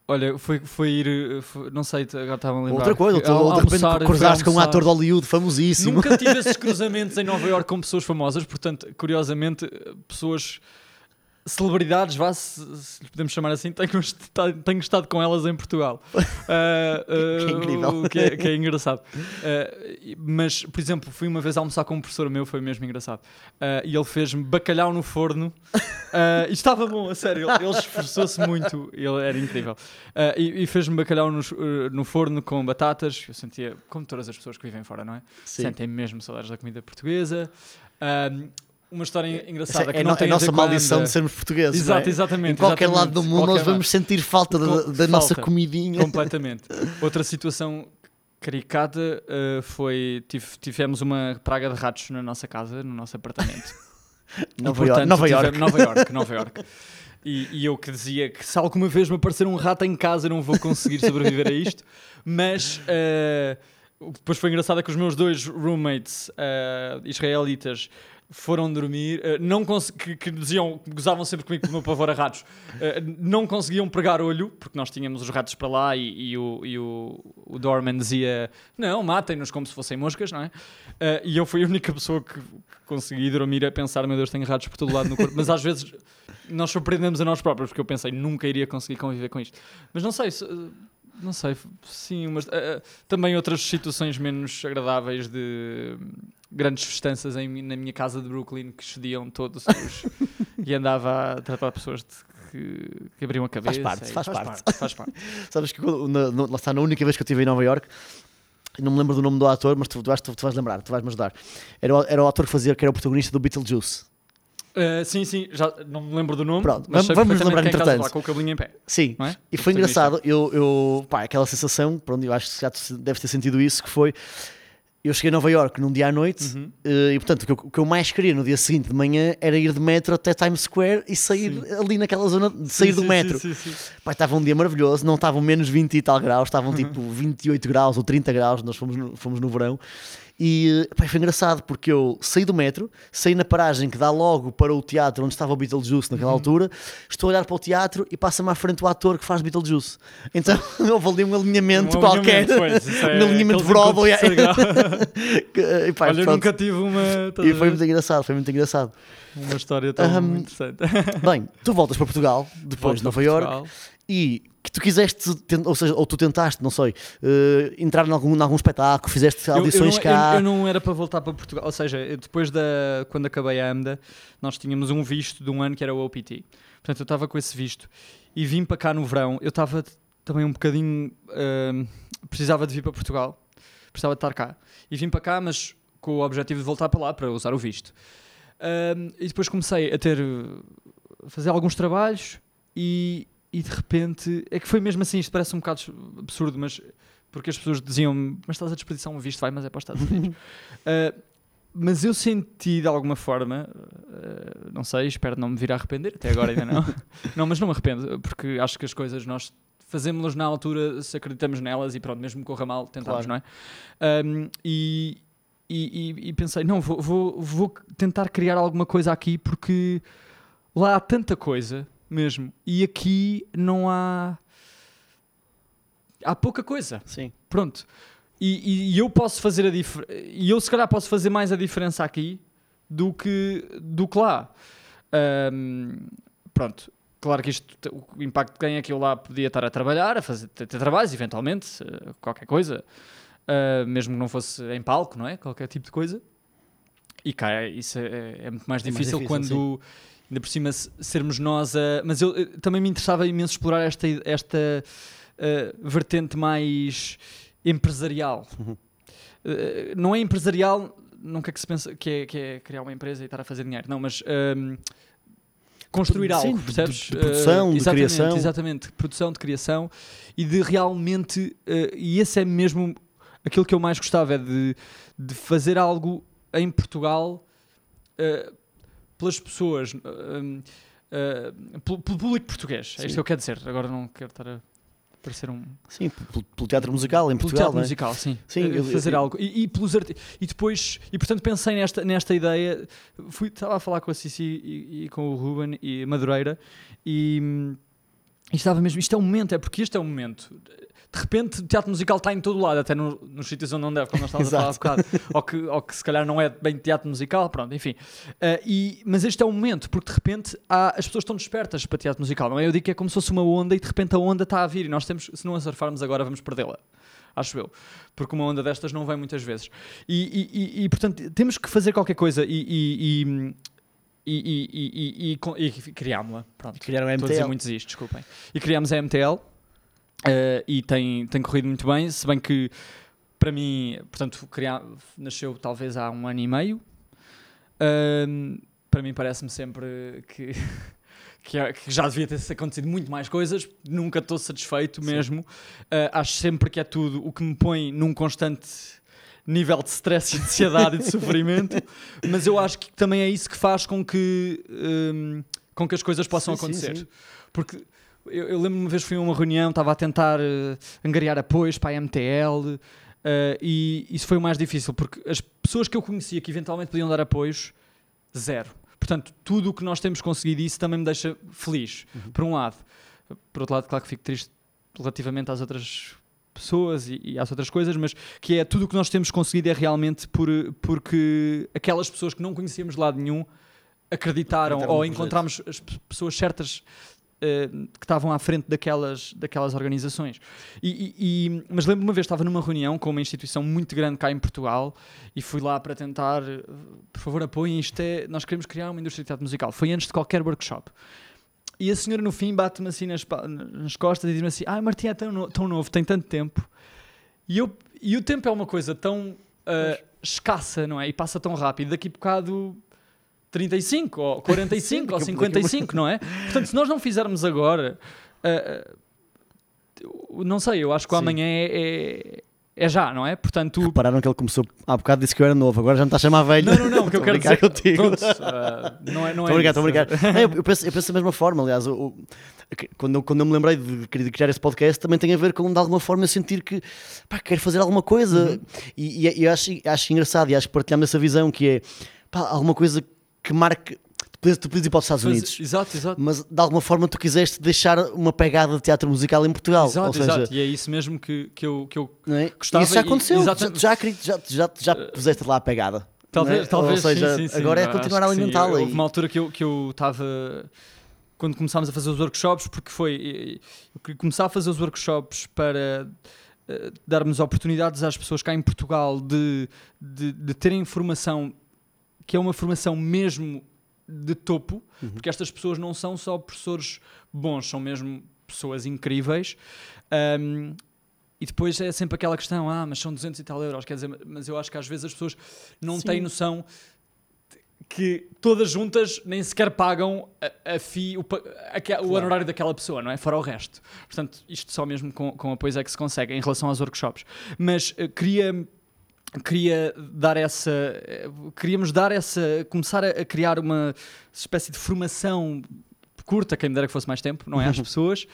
Olha, foi, foi ir. foi- não sei, agora estava a lembrar. Outra coisa, ao- ou de repente almoçar, cruzaste com um ator de. Hollywood famosíssimo. Nunca tive esses <laughs> cruzamentos em Nova Iorque com pessoas famosas, portanto, curiosamente, pessoas. Celebridades, vá, se, se lhe podemos chamar assim, tenho, estado- tenho estado com elas em Portugal. Ah, <laughs> ah, Que incrível. o Que é, que é <laughs> engraçado. E- mas, por exemplo, fui uma vez almoçar com um professor meu, foi mesmo engraçado. E ele fez-me bacalhau no forno. <laughs> E estava bom, a sério. Ele, ele esforçou-se muito. Ele era incrível. E e fez-me bacalhau no, no forno com batatas. Eu sentia, como todas as pessoas que vivem fora, não é? Sim. Sentem mesmo saudades da comida portuguesa. Ahm, uma história engraçada é que a, não no- tem a a ver nossa com a maldição Anda. de sermos portugueses. Exato, é? exatamente. Em qualquer exatamente. lado do mundo nós vamos sentir falta da, da nossa falta. comidinha. Completamente. <laughs> Outra situação caricata eh, foi. tive- tivemos uma praga de ratos na nossa casa, no nosso apartamento. <laughs> E, Nova, portanto, York, Nova York. Nova York, Nova York. E, e eu que dizia que se alguma vez me aparecer um rato em casa eu não vou conseguir sobreviver a isto. Mas o que depois foi engraçado é que os meus dois roommates eh, israelitas foram dormir, eh, não que, que diziam, gozavam sempre comigo com o meu pavor a ratos, eh, não conseguiam pregar olho, porque nós tínhamos os ratos para lá e, e o, e o, o doorman dizia, não, matem-nos como se fossem moscas, não é? Eh, e eu fui a única pessoa que, consegui dormir a pensar, meu Deus, tenho ratos por todo lado no corpo, mas às vezes nós surpreendemos a nós próprios, porque eu pensei, nunca iria conseguir conviver com isto. Mas não sei, se- não sei, sim, mas eh, também outras situações menos agradáveis de grandes festanças em, na minha casa de Brooklyn que excediam todos os. <laughs> e andava a tratar pessoas de, que, que abriam a cabeça. parte, e- faz parte. Faz parte. <laughs> Sabes que na, na- lá está, na única vez que eu estive em Nova York, não me lembro do nome do ator, mas tu, tu, vais, tu, tu vais lembrar, tu vais me ajudar. Era, o- era o ator que fazia, que era o protagonista do Beetlejuice. Eh, sim, sim, já não me lembro do nome. Pronto, mas vamos- lembrar entretanto. Com o cabelinho em pé. Sim. É? E foi engraçado, eu, eu pá, aquela sensação, pronto, eu acho que já tu deves ter sentido isso, que foi eu cheguei a Nova York num dia à noite Uhum. eh, e, portanto, o que, eu, o que eu mais queria no dia seguinte de manhã era ir de metro até Times Square e sair ali naquela zona de sair Sim, do sim, metro. sim, sim, sim. Pá, estava um dia maravilhoso, não estavam menos 20 e tal graus, estavam Uhum. tipo 28 graus ou 30 graus, nós fomos no, fomos no verão. E pá, foi engraçado porque eu saí do metro, saí na paragem que dá logo para o teatro onde estava o Beetlejuice naquela Uhum. altura, estou a olhar para o teatro e passa-me à frente o ator que faz Beetlejuice. Então <laughs> houve ali um alinhamento Um qualquer, <laughs> alinhamento, pois, é um alinhamento de <laughs> terceiro grau. Que, e, pá, Olha, eu nunca tive uma, estás E foi muito engraçado, foi muito engraçado. uma história tão Ahm, interessante. Bem, tu voltas para Portugal, depois Volto de Nova York, Portugal. e que tu quiseste, ou seja, ou tu tentaste, não sei, eh, entrar em algum, em algum espetáculo, fizeste Eu- eu audições não- cá. Eu, eu não era para voltar para Portugal. Ou seja, eu depois da. Quando acabei a AMDA, nós tínhamos um visto de um ano que era o OPT. Portanto, eu estava com esse visto e vim para cá no verão. Eu estava também um bocadinho. ahm, precisava de vir para Portugal. Precisava de estar cá. E vim para cá, mas com o objetivo de voltar para lá para usar o visto. Ahm, e depois comecei a ter. a fazer alguns trabalhos e, e de repente. É que foi mesmo assim, isto parece um bocado absurdo, mas. Porque as pessoas diziam-me, mas estás a desperdiçar um visto, vai, mas é para os Estados Unidos. Uh, <laughs> mas eu senti de alguma forma, uh, não sei, espero não me vir a arrepender, até agora ainda não. <laughs> não, mas não me arrependo, porque acho que as coisas nós fazemos-las na altura se acreditamos nelas e pronto, mesmo corra mal, tentamos, Claro. não é? Um, e, e, e- e pensei, não, vou, vou, vou tentar criar alguma coisa aqui porque lá há tanta coisa mesmo e aqui não há. Há pouca coisa. Sim. Pronto. E, e- e eu posso fazer a diferença. E eu, se calhar, posso fazer mais a diferença aqui do que, do que lá. Ahm, pronto. Claro que isto, o impacto que tem é que eu lá podia estar a trabalhar, a fazer, ter, ter trabalhos, eventualmente, qualquer coisa, ah, mesmo que não fosse em palco, não é? Qualquer tipo de coisa. E cá, isso é, é muito mais É mais difícil, difícil, quando, ainda por cima, se- sermos nós a. Mas eu eh, também me interessava imenso explorar esta, esta eh, vertente mais empresarial. <laughs> Uhum. Eh, não é empresarial, nunca que se pensa que é, que é criar uma empresa e estar a fazer dinheiro, não, mas ehm, construir Sim, algo, de- de- percebes? de produção, Eh, de criação. Exatamente, produção, de criação e de realmente, eh, e esse é mesmo aquilo que eu mais gostava, é de, de fazer algo em Portugal eh, pelas pessoas, eh, eh, pelo, pelo público português. É isto que eu quero dizer. Agora não quero estar a parecer um. Sim, pelo, pelo teatro musical em Pelo Portugal. teatro não é? musical, sim. Sim, Eh, eu- fazer eu- algo. E, e pelos arti- E depois. E portanto pensei nesta, nesta ideia. Fui, estava a falar com a Cici e, e com o Ruben e a Madureira e. hum, e estava mesmo, isto é o momento, é porque este é o momento. De repente, o teatro musical está em todo lado, até no- nos sítios onde não deve, como nós estávamos a falar há bocado. ou, que, ou que se calhar não é bem teatro musical, pronto, enfim. Ah, e, mas este é o momento, porque de repente há- as pessoas estão despertas para teatro musical, não é? Eu digo que é como se fosse uma onda e de repente a onda está a vir e nós temos, se não a surfarmos agora, vamos perdê-la. Acho eu. Porque uma onda destas não vem muitas vezes. E, e- e- e, portanto, temos que fazer qualquer coisa e. e, e e, e, e, e, e, e criámos-la. Pronto. Criaram a Estou a dizer MTL. muitos isto, desculpem. E criámos a MTL eh, e tem, tem corrido muito bem, se bem que para mim, portanto, criar, nasceu talvez há um ano e meio. Ahm, para mim parece-me sempre que, <laughs> que, que já devia ter acontecido muito mais coisas, nunca estou satisfeito mesmo. Ah, acho sempre que é tudo o que me põe num constante nível de stress e de ansiedade e de sofrimento, <laughs> mas eu acho que também é isso que faz com que, hum, com que as coisas possam Sim, sim, acontecer. sim. Porque eu, eu lembro uma vez fui a uma reunião, estava a tentar eh, angariar apoios para a MTL eh, e isso foi o mais difícil, porque as pessoas que eu conhecia que eventualmente podiam dar apoios, zero. Portanto, tudo o que nós temos conseguido, isso também me deixa feliz, por um lado. Por outro lado, claro que fico triste relativamente às outras pessoas e, e às outras coisas, mas que é tudo o que nós temos conseguido é realmente por, porque aquelas pessoas que não conhecíamos de lado nenhum acreditaram ou encontramos as pe- pessoas certas eh, que estavam à frente daquelas, daquelas organizações. E, e- mas lembro-me uma vez, estava numa reunião com uma instituição muito grande cá em Portugal e fui lá para tentar, por favor, apoiem isto, é, nós queremos criar uma indústria de teatro musical. Foi antes de qualquer workshop. E a senhora no fim bate-me assim nas, nas costas e diz-me assim: Ai, Martim é tão, no- tão novo, tem tanto tempo. E, eu, e o tempo é uma coisa tão ah, escassa, não é? E passa tão rápido. Daqui a bocado 35, ou <laughs> 45, Sim, ou daqui a- 55, não é? Portanto, se nós não fizermos agora, ah, eu não sei, eu acho que Sim. amanhã é, é, é já, não é? Portanto, Repararam que ele começou há bocado disse que eu era novo, agora já me está a chamar velho. não, não, não, o que eu quero dizer contigo. pronto, ah, não é, não é brincar. Não, eu, eu penso, eu penso da mesma forma, aliás, quando, eu, quando eu me lembrei de, de criar esse podcast, também tem a ver com, de alguma forma, sentir que pá, quero fazer alguma coisa. Uhum. E, e, e eu acho, acho engraçado e acho que partilhamos essa visão que é pá, alguma coisa que marque. Tu podes, tu podes ir para os Estados Unidos, Exato, exato. mas de alguma forma tu quiseste deixar uma pegada de teatro musical em Portugal. Exato, Ou seja, exato. E é isso mesmo que, que, eu, que eu é? Gostava isso já e- aconteceu, já, exatamente. já, acredito- já, já, já puseste lá a pegada. Talvez, é? talvez Ou seja, sim, sim, sim. agora é continuar a que alimentá-la. Houve e- uma altura que eu que eu estava quando começámos a fazer os workshops, porque foi eu queria começar a fazer os workshops para eh, darmos oportunidades às pessoas cá em Portugal de, de, de terem informação que é uma formação mesmo de topo, Uhum. porque estas pessoas não são só professores bons, são mesmo pessoas incríveis. Ahm, e depois é sempre aquela questão, ah, mas são 200 e tal euros, quer dizer, mas eu acho que às vezes as pessoas não Sim. têm noção que todas juntas nem sequer pagam a, a FII, o, pa- aque- o honorário daquela pessoa, não é? Fora o resto. Portanto, isto só mesmo com, com apoios é que se consegue em relação aos workshops. Mas eh, queria queria dar essa eh, queríamos dar essa começar a, criar uma espécie de formação curta, quem me dera que fosse mais tempo, não é? Às <laughs> pessoas,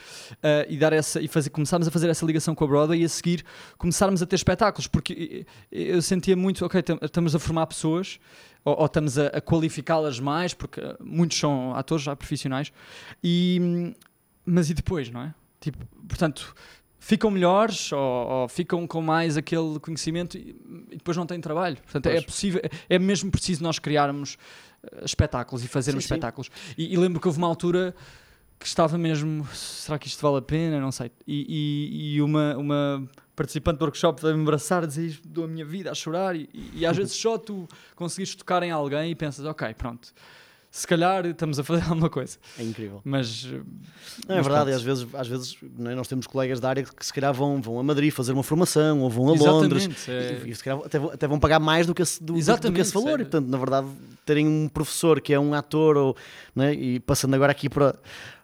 eh, e dar essa e fazer, começarmos a fazer essa ligação com a Broadway e a seguir começarmos a ter espetáculos, porque eh, eu sentia muito, ok, tam- estamos a formar pessoas ou, ou estamos a, a qualificá-las mais, porque eh, muitos são atores já profissionais, e, mas e depois, não é? Tipo, portanto, ficam melhores ou, ou ficam com mais aquele conhecimento e, e depois não têm trabalho. Portanto, é Pois. possível, é mesmo preciso nós criarmos eh, espetáculos e fazermos Sim, sim. espetáculos. E, e lembro que houve uma altura que estava mesmo, será que isto vale a pena? Não sei. E, e- uma, uma participante do workshop veio-me abraçar, dizer dou a minha vida a chorar. E, e às <laughs> vezes só tu conseguiste tocar em alguém e pensas, ok, pronto, se calhar estamos a fazer <laughs> alguma coisa. É incrível. Mas Não, é Mas verdade, e pronto. às vezes, às vezes não é, nós temos colegas da área que se calhar vão, vão a Madrid fazer uma formação ou vão a Londres Exatamente, é- e, e se calhar até, vão- até vão pagar mais do que esse, do, do- do que esse valor. é. E, portanto, na verdade, terem um professor que é um ator, ou, né, e passando agora aqui para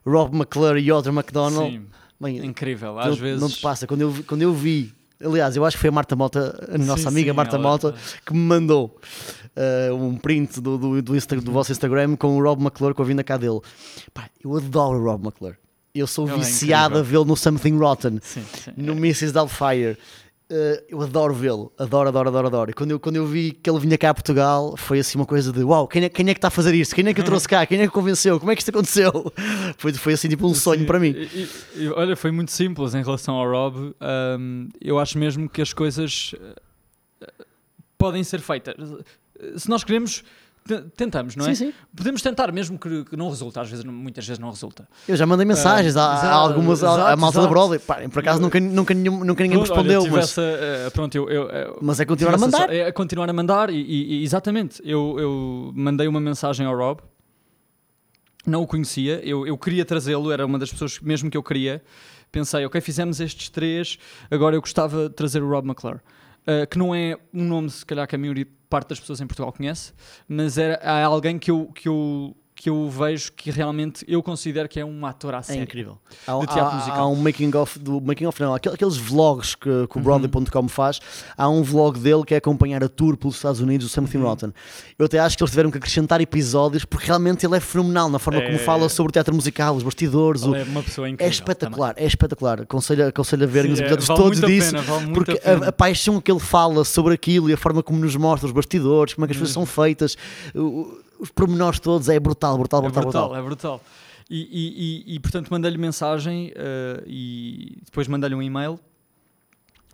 Rob McClure e Audrey McDonald, sim, bem, incrível. não, Às vezes não te passa. Quando eu, vi- quando eu vi, aliás, eu acho que foi a Marta Mota, a nossa Sim, amiga sim, Marta ela- Mota, que me mandou uh, um print do, do, do, Insta- do vosso Instagram com o Rob McClure com a vinda cá dele. Pá, eu adoro o Rob McClure. Eu sou Ele é viciado a incrível. vê-lo no Something Rotten, Sim, sim. no Mrs. Doubtfire. Uh, eu adoro vê-lo, adoro, adoro, adoro, adoro. E quando eu, quando eu vi que ele vinha cá a Portugal, foi assim uma coisa de uau, quem é, quem é que está a fazer isto? Quem é que o <laughs> trouxe cá? Quem é que convenceu? Como é que isto aconteceu? <laughs> Foi, foi assim tipo um sonho Sim, para mim. e- e- olha, foi muito simples em relação ao Rob. Ahm, eu acho mesmo que as coisas eh, podem ser feitas. Se nós queremos, te- tentamos, não é? Sim, sim. Podemos tentar, mesmo que, que não resulte. Às vezes, muitas vezes não resulta. Eu já mandei mensagens a, a exato, algumas, a, a exato, malta da exato. Broadway. Pá, por acaso nunca, nunca, nenhum- nunca ninguém Pronto, olha, respondeu, tive mas, eh, pronto, eu, eu- mas é continuar a mandar. É a continuar a mandar e, e- e exatamente. Eu, eu mandei uma mensagem ao Rob, não o conhecia, eu, eu queria trazê-lo, era uma das pessoas mesmo que eu queria. Pensei, ok, fizemos estes três, agora eu gostava de trazer o Rob McClure. Uh, que não é um nome, se calhar, que a maioria parte das pessoas em Portugal conhece, mas era, é alguém que eu, que, eu, que eu vejo que realmente eu considero que é um ator à É série. incrível. Há, de teatro há- musical. há um making of do making of não, aquel- aqueles vlogs que, Uhum. que o Broadway.com faz. Há um vlog dele que é acompanhar a tour pelos Estados Unidos, o Something Uhum. Rotten. Eu até acho que eles tiveram que acrescentar episódios porque realmente ele é fenomenal na forma como É. fala sobre o teatro musical, os bastidores. o- é uma pessoa É incrível. espetacular, é espetacular. Aconselho, aconselho a verem Sim, os é, episódios vale todos disso. pena, vale porque a a, paixão que ele fala sobre aquilo e a forma como nos mostra os bastidores, como é que as coisas são feitas, o- os pormenores todos, é brutal, brutal, É brutal, brutal, brutal. é brutal. E, e- e- e, portanto mandei-lhe mensagem eh, e depois mandei-lhe um e-mail.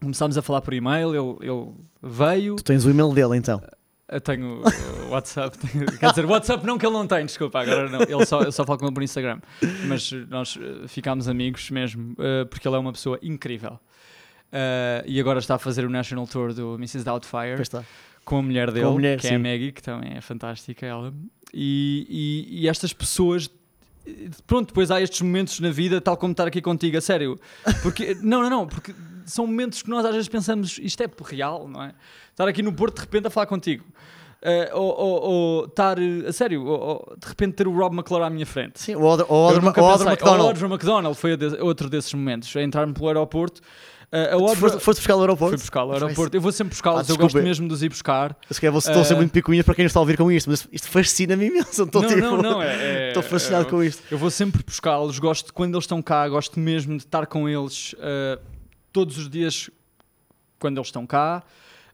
Começámos a falar por e-mail, ele, ele veio. Tu tens o e-mail dele então. Eu tenho o WhatsApp, tenho- quer dizer, WhatsApp não que ele não tem, desculpa, agora não, ele só, eu só falo com ele por Instagram. Mas nós eh, ficámos amigos mesmo, eh, porque ele é uma pessoa incrível. E agora está a fazer o National Tour do Mrs. Doubtfire Cá está. Com a mulher dele, a mulher, que é sim. a Maggie, que também é fantástica ela. E, e- e estas pessoas. Pronto, depois há estes momentos na vida, tal como estar aqui contigo, a sério. Porque, <laughs> não, não, não, porque são momentos que nós às vezes pensamos, isto é real, não é? Estar aqui no Porto de repente a falar contigo. Eh, ou, ou- ou estar, eh, a sério, ou, de repente ter o Rob McClure à minha frente. Sim, o Audrey, McDonald. O Audrey McDonald foi de- outro desses momentos. A entrar-me pelo aeroporto Uh, a Audra, Foste, foste buscar ao aeroporto? fui buscar ao aeroporto. Eu vou sempre buscá-los, Ah, eu gosto mesmo de os ir buscar. Se calhar estou a ser muito picuinhas para quem está a ouvir com isto, mas isto fascina-me imenso. Estou não, tipo, não, não, é, é- Estou fascinado é- com isto. Eu vou sempre buscá-los, gosto quando eles estão cá, gosto mesmo de estar com eles uh, todos os dias quando eles estão cá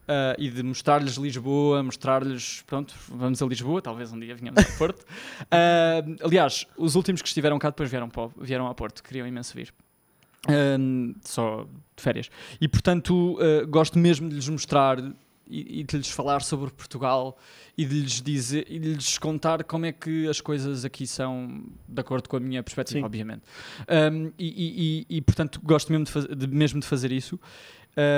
uh, e de mostrar-lhes Lisboa, mostrar-lhes, pronto, vamos a Lisboa, talvez um dia venhamos ao Porto. Uh, <laughs> aliás, os últimos que estiveram cá depois vieram, para, o- vieram ao Porto, queriam imenso vir. Um, só de férias. E portanto, uh, gosto mesmo de lhes mostrar e, e de lhes falar sobre Portugal e de lhes dizer e de lhes contar como é que as coisas aqui são de acordo com a minha perspectiva, Sim. obviamente. Um, e, e- e- portanto gosto mesmo de, faz- de- mesmo de fazer isso.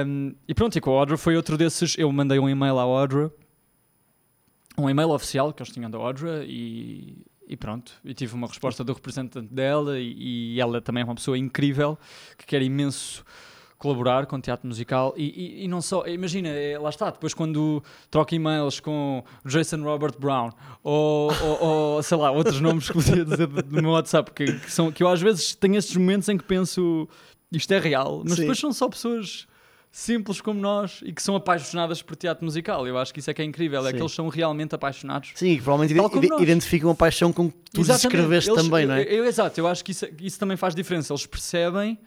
Um, e pronto, e com a Audra foi outro desses. Eu mandei um e-mail à Audra, um e-mail oficial que eles tinham da Audra e, e pronto. E tive uma resposta do representante dela e, e ela também é uma pessoa incrível que quer imenso colaborar com teatro musical e, e- e não só, imagina, é, lá está, depois quando troco e-mails com Jason Robert Brown ou, ou- ou, sei lá, outros nomes que podia dizer do do meu WhatsApp, que, que são, que eu às vezes tenho estes momentos em que penso isto é real, mas Sim. depois são só pessoas simples como nós e que são apaixonadas por teatro musical. Eu acho que isso é que é incrível, é Sim. que eles são realmente apaixonados. Sim, que provavelmente identificam a paixão com que tu descreveste também, não é? eu- eu- exato, eu acho que isso, isso também faz diferença. Eles percebem,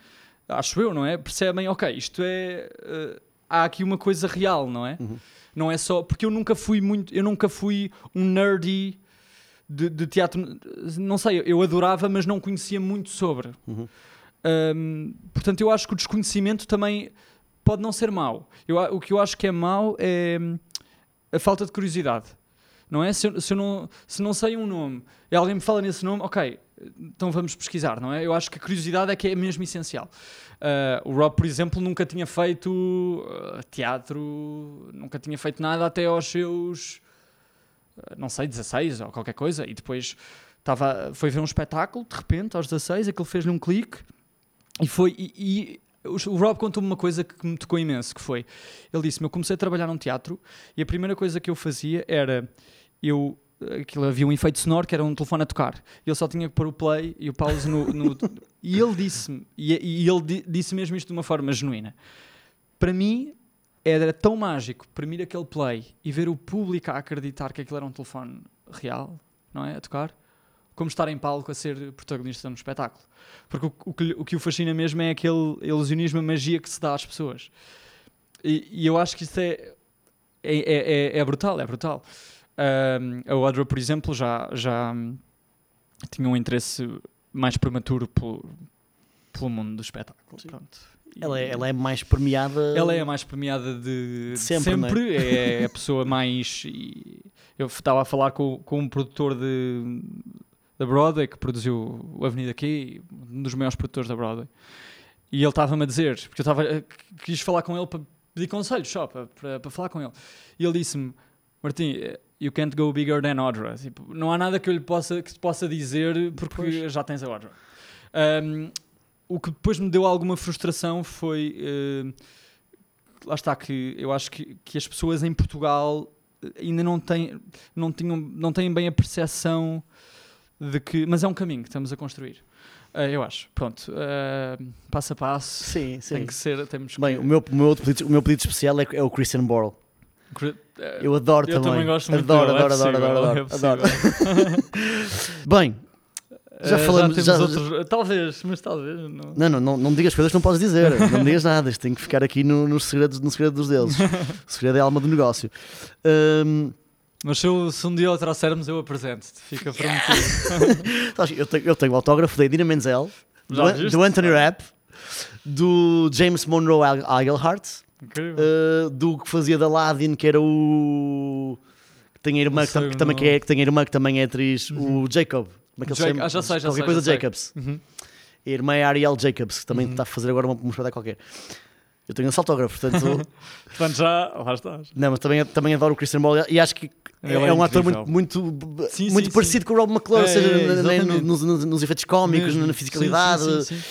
acho eu, não é? Percebem, ok, isto é. eh, há aqui uma coisa real, não é? Uhum. Não é só. Porque eu nunca fui muito. Eu nunca fui um nerdy de, de teatro. Não sei, eu adorava, mas não conhecia muito sobre. Uhum. Hum, portanto, eu acho que o desconhecimento também pode não ser mau. Eu, o que eu acho que é mau é a falta de curiosidade. Não é? Se eu, se eu não, se não sei um nome e alguém me fala nesse nome, ok, então vamos pesquisar, não é? Eu acho que a curiosidade é que é mesmo essencial. Ah, o Rob, por exemplo, nunca tinha feito ah, teatro, nunca tinha feito nada até aos seus, ah, não sei, 16 ou qualquer coisa, e depois estava, foi ver um espetáculo, de repente, aos 16, aquilo fez-lhe um clique, e foi. E o Rob contou-me uma coisa que me tocou imenso, que foi, ele disse-me, eu comecei a trabalhar num teatro, e a primeira coisa que eu fazia era, eu, aquilo havia um efeito sonoro que era um telefone a tocar, e eu só tinha que pôr o play e o pause no... no- <laughs> e ele disse-me, e, e ele di- disse mesmo isto de uma forma genuína, para mim era tão mágico premir aquele play e ver o público a acreditar que aquilo era um telefone real, não é? A tocar, como estar em palco a ser protagonista num espetáculo. Porque o, o que, o que o fascina mesmo é aquele ilusionismo, a magia que se dá às pessoas. E, e eu acho que isso é, é, é, é- é brutal, é brutal. Ahm, a Audra, por exemplo, já, já tinha um interesse mais prematuro pelo, pelo mundo do espetáculo. Ela é, ela é mais premiada. ela é a mais premiada de, de Sempre, sempre, é? a <laughs> pessoa mais. eu estava a falar com, com um produtor de, da Broadway que produziu o Avenida Q, um dos maiores produtores da Broadway. E ele estava-me a dizer, porque eu estava, eh, quis falar com ele para pedir conselhos só, para, para, para falar com ele. E ele disse-me: Martim, eh, you can't go bigger than Audra. Tipo, não há nada que eu lhe possa, que te possa dizer porque Pois. já tens a Audra. Um, o que depois me deu alguma frustração foi. eh, lá está, que eu acho que, que as pessoas em Portugal ainda não têm, não, tinham, não têm bem a percepção de que. Mas é um caminho que estamos a construir. Eh, eu acho. Pronto. eh, passo a passo. Sim, sim. Tem que ser. Temos Bem, que, o meu, o, meu pedido, o meu pedido especial é, é o Christian Borle. eh, Eu adoro eu também. também gosto muito adoro, dele, é adoro, adoro, possível, adoro, é adoro, adoro. <laughs> Bem, Já falamos- temos já- outros. Talvez, mas talvez. Não. não, não, não, digas coisas que não podes dizer. <laughs> Não me digas nada. Isto tem que ficar aqui no, nos segredos, no segredo dos deuses. <laughs> O segredo é a alma do negócio. Hum, Mas se, eu- se um dia o trouxermos, eu apresento-te. Fica <laughs> prometido. sabes, eu, tenho, eu tenho o autógrafo da Idina Menzel, do, An- do Anthony Rapp, do James Monroe Incrível. uh, do que fazia da Aladdin, que era o. que tem a irmã, que, que também, que, é, que tem a irmã que também é atriz, o Jacob. Como é que chama? ah, já sei, já Qualquer sei, coisa já. Jacobs. Uhum. A irmã é Ariel Jacobs, que também Uhum. está a fazer agora uma, um espetáculo qualquer. Eu tenho esse autógrafo, portanto. <laughs> Portanto, já. Lá estás. não, mas também, também adoro o Christian Bale e acho que é, é um ator muito, muito, Sim, muito sim, parecido sim. com o Rob McClure, ou É, seja, é, na- na- exatamente. nos, nos- nos efeitos cómicos, Mesmo. na fisicalidade. Sim, sim, sim, sim.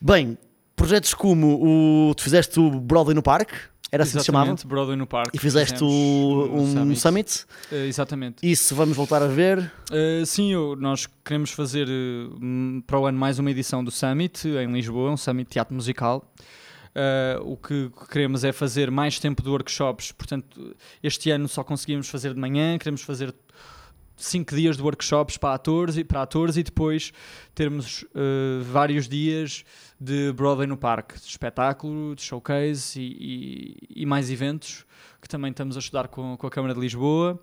Bem, projetos como o. Tu fizeste o Broadway no Parque, era assim que se chamava, Exatamente, Broadway no Parque. e fizeste o, um summit. Eh, exatamente. Isso vamos voltar a ver. Uh, sim, eu- nós queremos fazer uh, para o ano mais uma edição do Summit em Lisboa, um Summit de Teatro Musical. Uh, o que queremos é fazer mais tempo de workshops. Portanto, este ano só conseguimos fazer de manhã, queremos fazer cinco dias de workshops para atores e, para atores e depois termos uh, vários dias de Broadway no Parque, de espetáculo, de showcase e, e, e mais eventos que também estamos a estudar com, com a Câmara de Lisboa.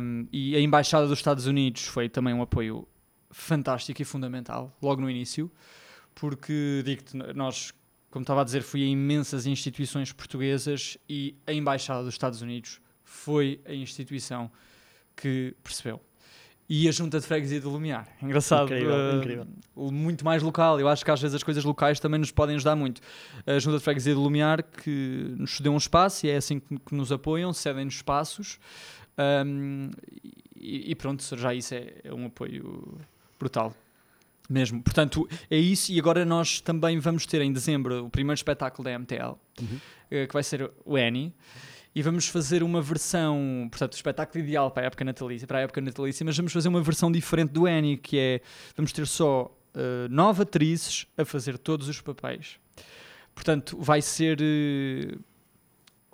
Um, e a Embaixada dos Estados Unidos foi também um apoio fantástico e fundamental, logo no início, porque digo-te, nós, como estava a dizer, fui a imensas instituições portuguesas e a Embaixada dos Estados Unidos foi a instituição que percebeu. E a junta de freguesia de Lumiar. Engraçado. Incrível, uh, incrível. Muito mais local. Eu acho que às vezes as coisas locais também nos podem ajudar muito. A junta de freguesia de Lumiar que nos cedeu um espaço e é assim que, que nos apoiam, cedem-nos espaços. Um, e, e, pronto, já isso é, é um apoio brutal mesmo. Portanto, é isso. E agora nós também vamos ter em dezembro o primeiro espetáculo da MTL, uhum. Eh, que vai ser o Annie e vamos fazer uma versão, portanto, o espetáculo ideal para a época natalícia, para a época natalícia, mas vamos fazer uma versão diferente do Annie, que é, vamos ter só uh, nove atrizes a fazer todos os papéis. Portanto, vai ser uh,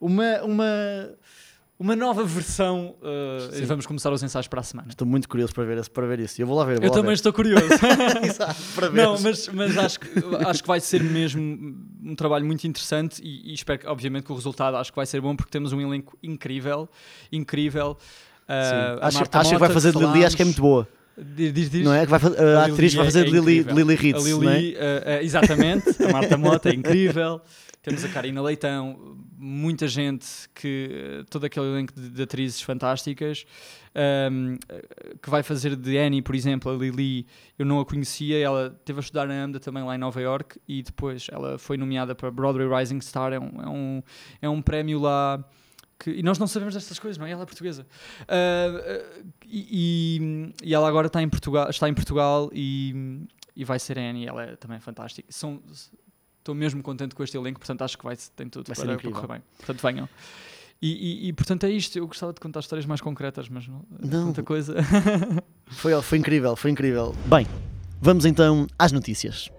uma, uma uma nova versão uh, e vamos começar os ensaios para a semana. Estou muito curioso para ver, para ver isso. Eu vou lá ver. Eu também ver. estou curioso. <laughs> Exato, para ver. Não, mas, mas acho, que, acho que vai ser mesmo um trabalho muito interessante e, e, espero que, obviamente, que o resultado acho que vai ser bom porque temos um elenco incrível, incrível. Uh, acho, acho que vai fazer de Lili, acho que é muito boa. Diz, diz. Não é? Que vai, a, a atriz vai fazer é, de Lili, Lili Ritz, a Lili, é? uh, uh, exatamente, a Marta Mota é <laughs> incrível. Temos a Karina Leitão, muita gente que todo aquele elenco de, de atrizes fantásticas um, que vai fazer de Annie, por exemplo, a Lili, eu não a conhecia, ela teve a estudar na AMDA também lá em Nova York e depois ela foi nomeada para Broadway Rising Star, é um, é um, é um prémio lá que, e nós não sabemos destas coisas, não é? Ela é portuguesa. Uh, uh, e, e, ela agora está em Portugal, está em Portugal e, e vai ser Annie, ela é também fantástica. São, estou mesmo contente com este elenco, portanto acho que vai, tem tudo vai para, para correr bem. Portanto, venham. E, e, e, portanto é isto. Eu gostava de contar histórias mais concretas, mas não, não. muita coisa. foi, foi incrível, foi incrível. Bem, vamos então às notícias.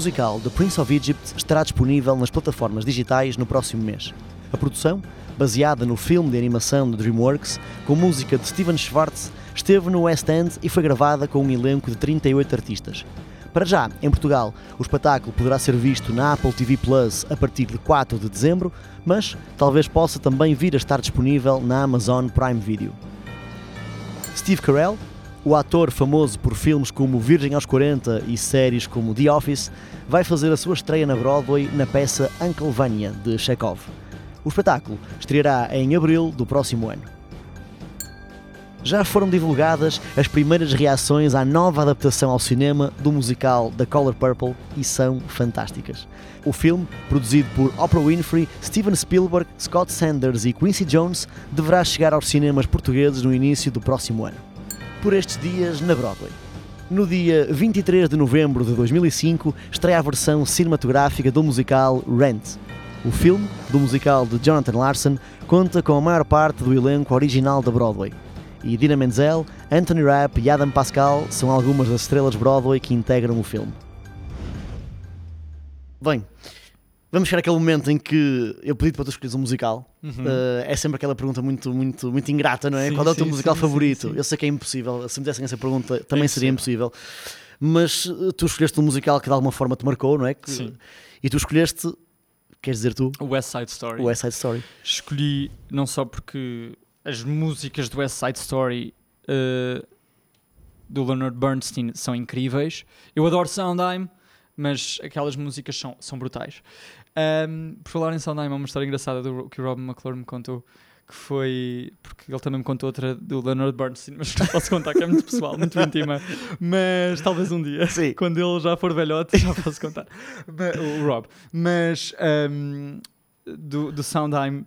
Musical The Prince of Egypt estará disponível nas plataformas digitais no próximo mês. A produção, baseada no filme de animação de DreamWorks, com música de Steven Schwartz, esteve no West End e foi gravada com um elenco de 38 artistas. Para já, em Portugal, o espetáculo poderá ser visto na Apple TV Plus a partir de 4 de dezembro, mas talvez possa também vir a estar disponível na Amazon Prime Video. Steve Carell, o ator famoso por filmes como Virgem aos 40 e séries como The Office, vai fazer a sua estreia na Broadway na peça Uncle Vanya de Chekhov. O espetáculo estreará em abril do próximo ano. Já foram divulgadas as primeiras reações à nova adaptação ao cinema do musical The Color Purple e são fantásticas. O filme, produzido por Oprah Winfrey, Steven Spielberg, Scott Sanders e Quincy Jones, deverá chegar aos cinemas portugueses no início do próximo ano. Por estes dias na Broadway. No dia 23 de novembro de 2005, estreia a versão cinematográfica do musical Rent, o filme, do musical de Jonathan Larson, conta com a maior parte do elenco original da Broadway. E Dina Menzel, Anthony Rapp e Adam Pascal são algumas das estrelas Broadway que integram o filme. Bem, vamos chegar àquele momento em que eu pedi para tu escolheres um musical. Uhum. Uh, é sempre aquela pergunta muito, muito, muito ingrata, não é? Sim, Qual é o teu sim, musical sim, favorito? Eu sei que é impossível, se me dessem essa pergunta também é seria impossível. Mas uh, tu escolheste um musical que de alguma forma te marcou, não é? Que, sim. E tu escolheste Queres dizer tu? O West Side Story. O West Side Story. Escolhi não só porque as músicas do West Side Story uh, do Leonard Bernstein são incríveis. Eu adoro Sondheim, mas aquelas músicas são, são brutais. Um, por falar em Sondheim, há uma história engraçada do, que o Rob McClure me contou que foi. Porque ele também me contou outra do Leonard Bernstein, mas não posso contar, que é muito pessoal, muito íntima. Mas talvez um dia, Sim. quando ele já for velhote, já posso contar. <laughs> o Rob. Mas um, do, do Soundheim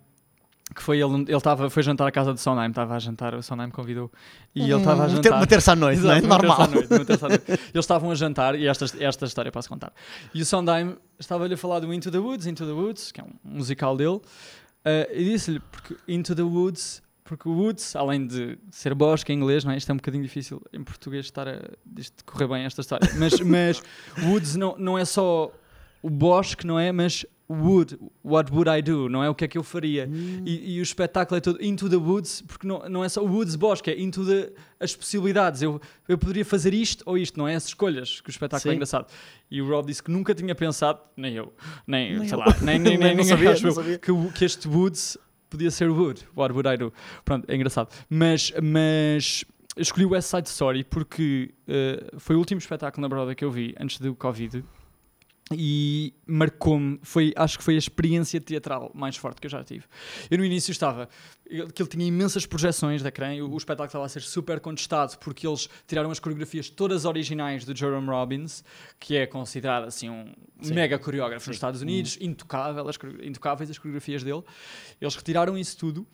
que foi ele, ele tava, foi jantar à casa do Sondheim, estava a jantar, o Sondheim convidou e hum, ele estava a jantar. Uma terça à noite, Exato, não é? Normal. Uma noite, uma terça à noite. Eles estavam a jantar e esta, esta história posso contar. E o Sondheim estava-lhe a falar do Into the Woods, Into the Woods, que é um musical dele, Uh, e disse-lhe, porque Into the Woods, porque o Woods, além de ser bosque em inglês, não é? Isto é um bocadinho difícil em português estar a correr bem esta história, mas, mas Woods não, não é só o bosque, não é? Mas would, what would I do? Não é o que é que eu faria? Hum. E, e o espetáculo é todo into the woods, porque não, não é só o woods bosque, é into the, as possibilidades. Eu, eu poderia fazer isto ou isto, não é? As escolhas que o espetáculo é Sim. engraçado. E o Rob disse que nunca tinha pensado, nem eu, nem, Nem sei eu. lá, nem, nem, <laughs> nem, ninguém sabia, acho sabia. que, que este woods podia ser wood. What would I do? Pronto, é engraçado. Mas, mas escolhi o West Side Story porque eh, foi o último espetáculo na Broadway que eu vi antes do Covid e marcou-me, foi, acho que foi a experiência teatral mais forte que eu já tive. Eu no início estava, que ele tinha imensas projeções da ecrã, o, o espetáculo estava a ser super contestado porque eles tiraram as coreografias todas originais do Jerome Robbins, que é considerado assim um Sim. mega coreógrafo nos Sim. Estados Unidos, intocável, as, intocáveis as coreografias dele. Eles retiraram isso tudo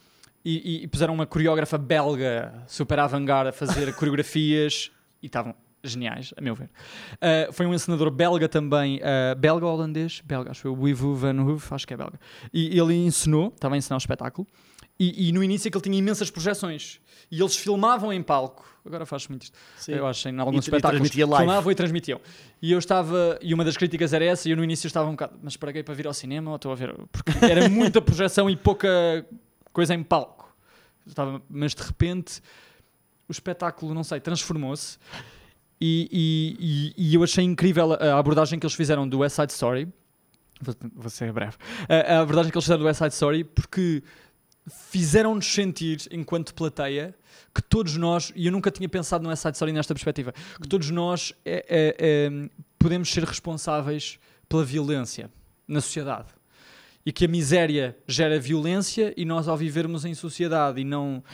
e, e- e puseram uma coreógrafa belga super avant-garde a fazer <laughs> coreografias e estavam geniais, a meu ver. Uh, foi um encenador belga também, uh, belga ou holandês? Belga, acho que foi o Wivu Van Hoof, acho que é belga. E ele ensinou, estava a ensinar o espetáculo, e, e no início é que ele tinha imensas projeções. E eles filmavam em palco. Agora faz muito isto. Sim. Eu acho em alguns E- e espetáculos. live. Filmavam e transmitiam. E eu estava, e uma das críticas era essa, e eu no início estava um bocado, mas paguei para vir ao cinema ou estou a ver? Porque era <laughs> muita projeção e pouca coisa em palco. Eu Estava, mas de repente o espetáculo, não sei, transformou-se. E, e- e- eu achei incrível a abordagem que eles fizeram do West Side Story. Vou, vou ser breve. A, a abordagem que eles fizeram do West Side Story, porque fizeram-nos sentir, enquanto plateia, que todos nós, e eu nunca tinha pensado no West Side Story nesta perspectiva, que todos nós é, é, é, podemos ser responsáveis pela violência na sociedade. E que a miséria gera violência e nós, ao vivermos em sociedade e não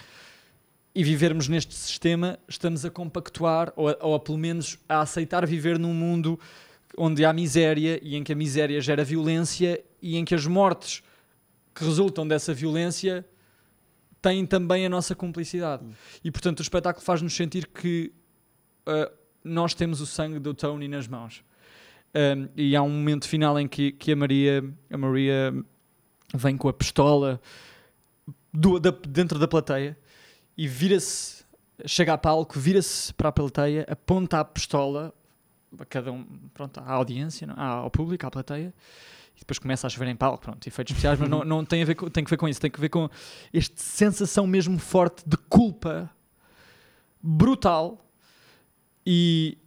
e vivermos neste sistema, estamos a compactuar ou, a, ou a, pelo menos a aceitar viver num mundo onde há miséria e em que a miséria gera violência e em que as mortes que resultam dessa violência têm também a nossa cumplicidade. E portanto o espetáculo faz-nos sentir que uh, nós temos o sangue do Tony nas mãos. Um, e há um momento final em que, que a Maria a Maria vem com a pistola do- da- dentro da plateia e vira-se, chega a palco, vira-se para a plateia, aponta a pistola a cada um, pronto, à audiência, não? é? ao público, à plateia, e depois começa a chover em palco, pronto, efeitos especiais, mas não, não tem, a ver com, tem que ver com isso, tem que ver com esta sensação mesmo forte de culpa brutal e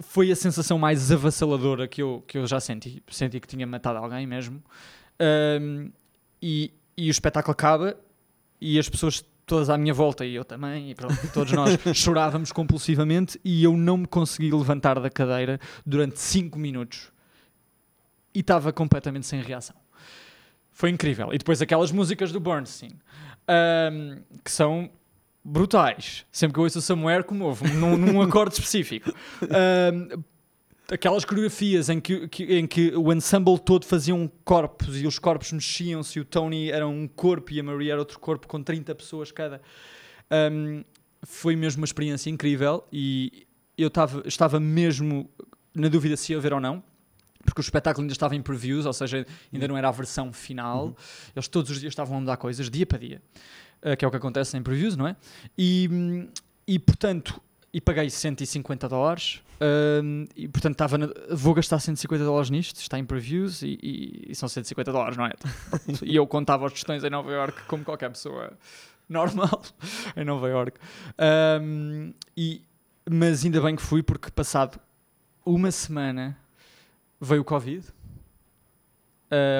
foi a sensação mais avassaladora que eu, que eu já senti, senti que tinha matado alguém mesmo, Ahm, e, e o espetáculo acaba e as pessoas todas à minha volta e eu também, e pronto, todos nós <laughs> chorávamos compulsivamente e eu não me consegui levantar da cadeira durante 5 minutos e estava completamente sem reação. Foi incrível. E depois aquelas músicas do Bernstein ahm, que são brutais. Sempre que eu ouço o Somewhere, comovo num, num <laughs> acorde específico. Ahm, aquelas coreografias em que, que- em que o ensemble todo faziam corpos e os corpos mexiam-se e o Tony era um corpo e a Maria era outro corpo com 30 pessoas cada. Um, foi mesmo uma experiência incrível e eu tava, estava mesmo na dúvida se ia ver ou não. Porque o espetáculo ainda estava em previews, ou seja, ainda não era a versão final. Eles todos os dias estavam a mudar coisas, dia para dia, uh, que é o que acontece em previews, não é? E, hum, e portanto, e paguei 150 dólares. E portanto, estava na- vou gastar 150 dólares nisto. Está em previews e, e- e são 150 dólares, não é? e eu contava os tostões em Nova York como qualquer pessoa normal <laughs> em Nova York. Hum, e, mas ainda bem que fui, porque passado uma semana veio o Covid.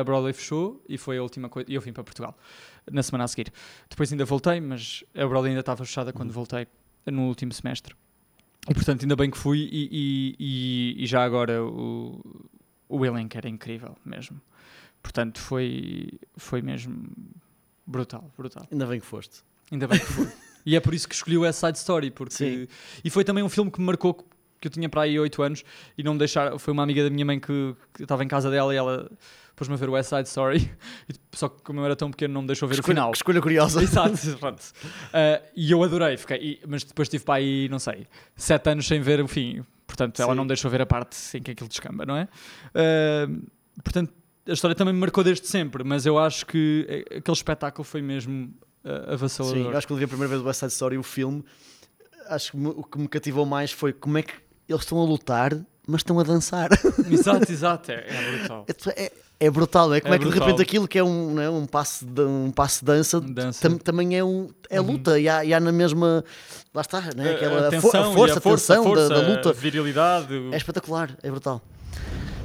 A Broadway fechou e foi a última coisa. E eu vim para Portugal na semana a seguir. Depois ainda voltei, mas a Broadway ainda estava fechada quando voltei no último semestre. E portanto, ainda bem que fui. E, e- e- já agora o, o elenco era incrível mesmo. Portanto, foi, foi mesmo brutal, brutal. Ainda bem que foste. Ainda bem que foi. <laughs> e é por isso que escolhi o West Side Story, porque... Sim. E foi também um filme que me marcou, que eu tinha para aí 8 anos, e não me deixaram... Foi uma amiga da minha mãe que, que estava em casa dela e ela pôs-me a ver o West Side Story, <laughs> e só que como eu era tão pequeno não me deixou ver o final. que escolha curiosa. <laughs> Exato, pronto. Uh, e eu adorei, fiquei, e- mas depois tive para aí, não sei, 7 anos sem ver o fim. Portanto, ela Sim. não me deixou ver a parte em que aquilo descamba, não é? Uh, portanto, a história também me marcou desde sempre, mas eu acho que aquele espetáculo foi mesmo uh, avassalador. Sim, eu acho que quando vi a primeira vez o West Side Story, o filme, acho que me- o que me cativou mais foi como é que eles estão a lutar, mas estão a dançar. <laughs> Exato, <laughs> exato, é, é brutal. É, é- é brutal, é? Como é, É que de brutal. repente aquilo que é um, não é? um, passo, de, um passo de dança, Dança. Uhum. tam- também é, um, é luta e há, e há na mesma. Lá está, não é? Aquela a, fo- a tensão, força, a a força, tensão a força, da, da a luta. virilidade, o- É espetacular, é brutal.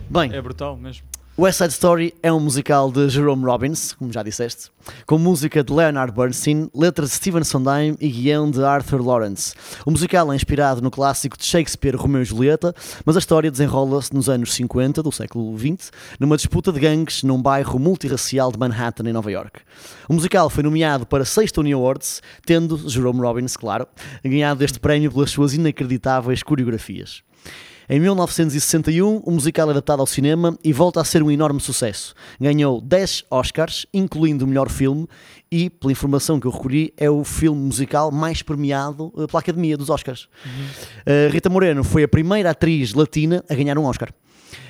Bem, é brutal mesmo. West Side Story é um musical de Jerome Robbins, como já disseste, com música de Leonard Bernstein, letras de Stephen Sondheim e guião de Arthur Lawrence. O musical é inspirado no clássico de Shakespeare Romeu e Julieta, mas a história desenrola-se nos anos 50 do século XX, numa disputa de gangues num bairro multirracial de Manhattan, em Nova York. O musical foi nomeado para seis Tony Awards, tendo Jerome Robbins, claro, ganhado este prémio pelas suas inacreditáveis coreografias. Em 1961, o musical é adaptado ao cinema e volta a ser um enorme sucesso. Ganhou 10 Oscars, incluindo o melhor filme, e, pela informação que eu recolhi, é o filme musical mais premiado eh, pela Academia dos Oscars. Uh, Rita Moreno foi a primeira atriz latina a ganhar um Oscar.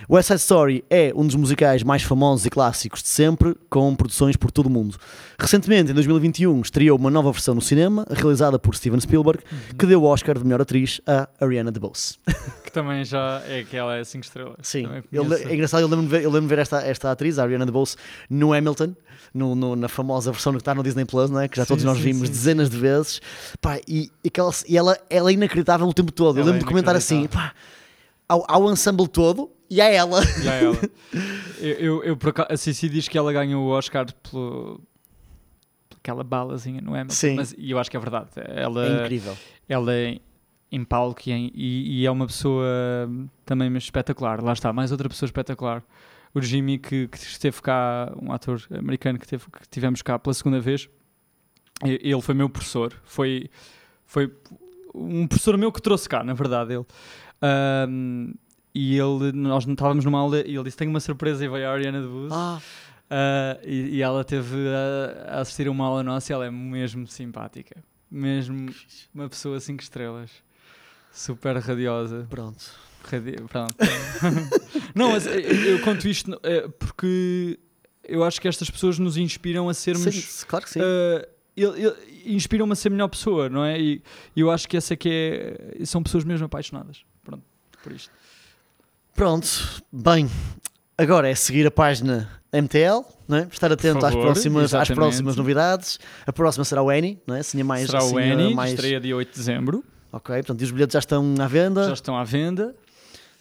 West Side Story é um dos musicais mais famosos e clássicos de sempre, com produções por todo o mundo. Recentemente, em 2021, estreou uma nova versão no cinema, realizada por Steven Spielberg, que deu o Oscar de melhor atriz a Ariana DeBose. <laughs> Também já é que ela é 5 estrelas. Sim, Também eu, le- conheço. é engraçado, eu lembro-me de ver, eu lembro-me de ver esta, esta atriz, a Ariana DeBose, no Hamilton, no, no- na famosa versão que está no Disney Plus, não é? que já Sim, todos nós sim, vimos sim. dezenas de vezes, Pá, e, e, aquela- e ela, ela é inacreditável o tempo todo. eu Ela é lembro de comentar assim: pá, ao, ao ensemble todo e a ela. Já ela. <laughs> eu, eu, eu por acaso, a Cici diz que ela ganhou o Oscar pelo aquela balazinha no Hamilton, Sim. mas e eu acho que é verdade. Ela, É incrível. ela é em palco e, em- e- e é uma pessoa também espetacular. Lá está, mais outra pessoa espetacular. O Jimmy, que, que esteve cá, um ator americano que, teve, que tivemos cá pela segunda vez, ele foi meu professor. Foi, foi um professor meu que trouxe cá, na verdade. Ele. Ahm, e ele, nós estávamos numa aula e ele disse: Tenho uma surpresa e veio a Ariana DeBose. Ah, Ah, e, e ela teve a, a assistir a uma aula nossa e ela é mesmo simpática. Mesmo uma pessoa 5 estrelas. Super radiosa. pronto. Radi- Pronto. <laughs> não, mas eu, eu conto isto eh, porque eu acho que estas pessoas nos inspiram a sermos. Sim, claro que sim. eh, ele- inspiram-me a ser melhor pessoa, não é? E eu acho que essa é que é. São pessoas mesmo apaixonadas. Pronto, por isto. Pronto, bem, agora é seguir a página MTL, não é? estar atento às, favor, próximas, às próximas novidades. A próxima será o Annie, não é? Assim, mais, Será o Annie, mais... estreia dia 8 de dezembro. Ok, portanto, e os bilhetes já estão à venda Já estão à venda.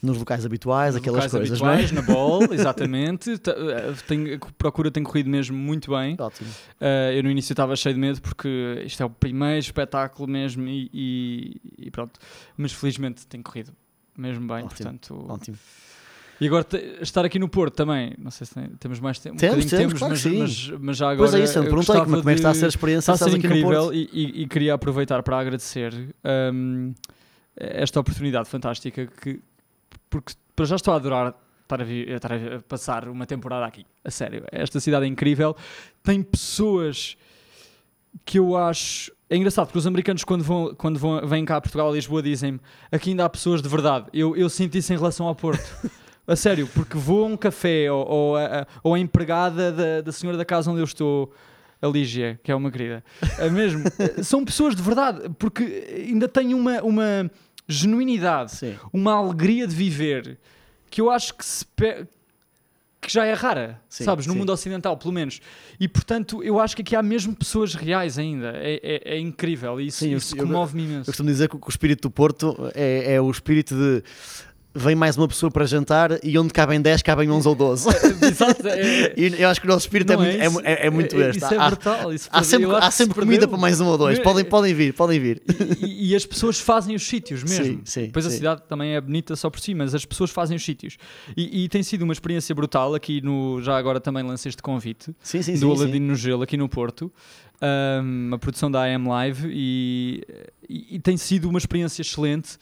nos locais habituais, Nos aquelas locais coisas, habituais, não na <laughs> bola, exatamente. Tá, eh, tem- a procura tem corrido mesmo muito bem. é? Ótimo. Eh, eu no início estava cheio de medo porque isto é o primeiro espetáculo mesmo e, e- e pronto. Mas felizmente tem corrido mesmo bem, Ótimo, portanto. Ótimo. E agora estar aqui no Porto também, não sei se tem- temos mais tempo. Um Temos, temos, claro mas, mas, mas já agora. Pois é isso, eu perguntei como, é- como é que está a ser a experiência Está a ser incrível e, e- e queria aproveitar para agradecer hum, esta oportunidade fantástica que porque para já estou a adorar estar a, estar a passar uma temporada aqui. A sério, esta cidade é incrível. Tem pessoas que eu acho. É engraçado porque os americanos, quando, vão, quando vão, vêm cá a Portugal, a Lisboa, dizem-me aqui ainda há pessoas de verdade. Eu, eu sinto isso em relação ao Porto. <laughs> A sério, porque vou a um café ou, ou, a, ou a empregada da, da senhora da casa onde eu estou, a Lígia, que é uma querida, é mesmo, <laughs> são pessoas de verdade, porque ainda têm uma, uma genuinidade, Sim. uma alegria de viver que eu acho que se pe- que já é rara, Sim, sabes, no sim. mundo ocidental, pelo menos. E portanto, eu acho que aqui há mesmo pessoas reais ainda. É, é- é incrível e isso, eu- isso eu- comove-me Eu imenso. costumo dizer que o que o espírito do Porto é, é o espírito de vem mais uma pessoa para jantar e onde cabem 10, cabem 11 ou 12. Exato, é- <laughs> E eu acho que o nosso espírito é, muito- é isso? mu- é- é muito É- este. Isso é Há- brutal. Isso Há sempre, há sempre comida perdeu. para mais um ou dois. É- Podem, podem vir, podem vir. E, e as pessoas fazem os sítios mesmo. Sim, sim, Depois a sim. cidade também é bonita só por si, mas as pessoas fazem os sítios. E, e tem sido uma experiência brutal aqui no. Já agora também lancei este convite Sim, sim, do. Aladino no Gelo aqui no Porto. Um, a produção da AM Live e, e- e tem sido uma experiência excelente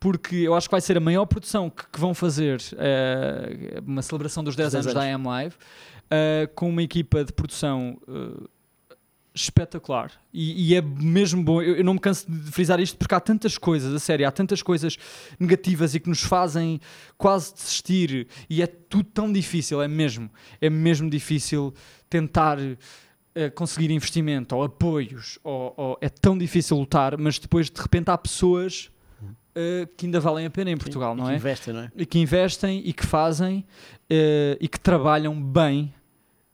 porque eu acho que vai ser a maior produção que, que vão fazer eh, uma celebração dos 10 10 anos, da AM Live eh, com uma equipa de produção eh, espetacular e, e é mesmo bom. Eu, eu não me canso de frisar isto porque há tantas coisas, a sério, há tantas coisas negativas e que nos fazem quase desistir e é tudo tão difícil, é mesmo, é mesmo difícil tentar conseguir investimento ou apoios, ou, ou é tão difícil lutar, mas depois de repente há pessoas eh, que ainda valem a pena em Portugal, E não que é? investem, não é? e que investem e que fazem eh, e que trabalham bem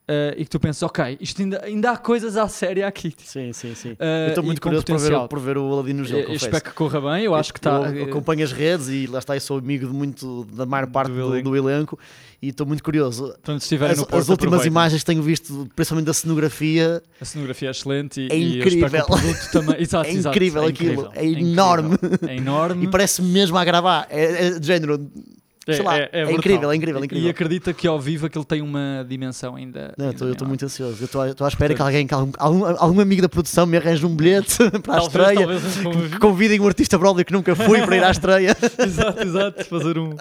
eh, e que tu pensas, ok, isto ainda, ainda há coisas à séria aqui. Sim, sim, sim. Eh, eu estou muito curioso por ver, por ver o Aladino no jogo, Eh, eu espero que corra bem, eu acho que está. Eu acompanho as redes e lá está, eu sou amigo de muito, da maior parte do, elenco. do elenco e estou muito curioso. Portanto, se As, no Porto, as últimas aproveitem. imagens que tenho visto, principalmente da cenografia, A cenografia é excelente e, É eu incrível. também. <laughs> Exato, É exato, incrível aquilo, é enorme. incrível. É enorme. e parece mesmo a gravar. É, é de género. Sei lá, é brutal. incrível, é incrível, é E- incrível. E acredita que ao vivo aquilo tem uma dimensão ainda. Não, eu ainda estou- eu estou muito ansioso. Eu estou à- espera que alguém, que algum, algum, algum amigo da produção me arranje um bilhete <laughs> para a Talvez, estreia. talvez um Que convidem um artista Broadway que nunca fui para ir à estreia. <laughs> exato, exato. Fazer um,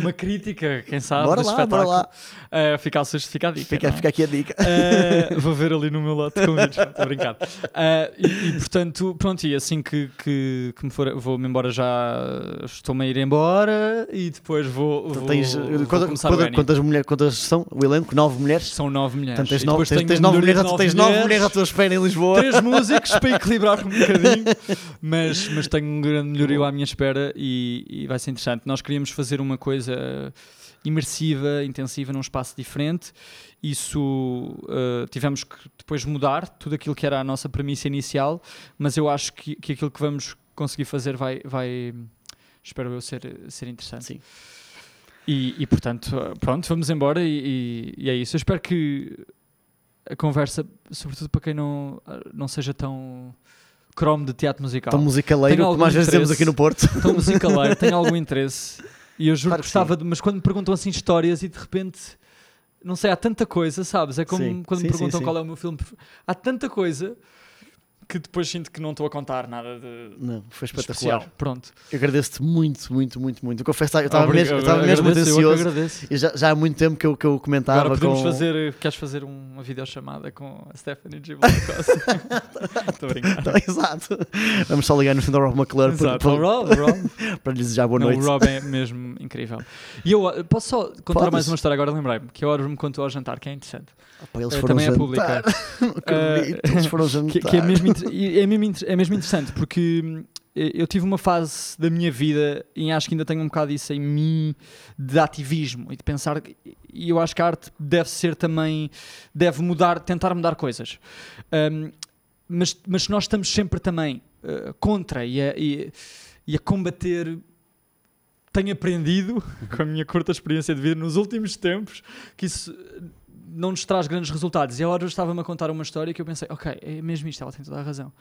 uma crítica, quem sabe, Bora lá, bora lá. Eh, fica a fica a dica. Fica, é? fica aqui a dica. Uh, vou ver ali no meu lote de convites, <laughs> estou a brincar. Uh, e, e, portanto, pronto, e assim que, que, que me for, vou-me embora já, estou-me a ir embora e depois vou, Então vou, tens, vou quantas, começar o quantas, Annie. quantas são o elenco? Nove mulheres? São nove mulheres. Portanto, tens nove, depois tens, tens nove mulheres, de tens nove mulheres à tua espera em Lisboa. Três músicos para equilibrar um bocadinho, <laughs> mas, mas tenho um grande melhorio à minha espera e, e vai ser interessante. Nós queríamos fazer uma coisa imersiva, intensiva, num espaço diferente. Isso uh, tivemos que depois mudar tudo aquilo que era a nossa premissa inicial, mas eu acho que, que aquilo que vamos conseguir fazer vai, vai espero eu, ser, ser interessante. Sim. E, e, portanto, pronto, vamos embora e, e- e é isso. Eu espero que a conversa, sobretudo para quem não, não seja tão cromo de teatro musical, Tão musicaleiro, como às vezes temos aqui no Porto. tão musicaleiro, tenho algum interesse. E eu juro Claro que gostava de, mas quando me perguntam assim histórias e de repente, não sei, há tanta coisa, sabes? É como Sim, quando sim, me perguntam sim. qual é o meu filme. Há tanta coisa que depois sinto que não estou a contar nada de Não, foi espetacular. especial. Pronto. Eu agradeço-te muito, muito, muito, muito. Eu confesso, eu estava Obrigado, mesmo, eu mesmo agradeço, eu é ansioso. agradeço. E já, já há muito tempo que eu, que eu comentava Agora podemos com... fazer, queres fazer uma videochamada com a Stephanie G. <laughs> Estou a brincar. Então, Exato. Vamos só ligar no fim do Rob McClure para. O Rob, Rob. <laughs> para lhe desejar boa Não, noite. o Rob é mesmo incrível. E eu uh, posso só contar Podes. mais uma história agora, lembrei-me, que a hora me contou ao jantar, que é interessante. Pá, eles Eh, foram também é jantar. pública. <laughs> Não acredito, eles foram jantar. que, que é, mesmo, inter- é, mesmo, é mesmo interessante porque hum, eu tive uma fase da minha vida e acho que ainda tenho um bocado isso em mim de ativismo e de pensar e eu acho que a arte deve ser também deve mudar, tentar mudar coisas. Hum, mas, mas nós estamos sempre também uh, contra e a, e, e a combater tenho aprendido <laughs> com a minha curta experiência de vida nos últimos tempos que isso não nos traz grandes resultados. E a hora estava-me a contar uma história que eu pensei, ok, é mesmo isto, ela tem toda a razão.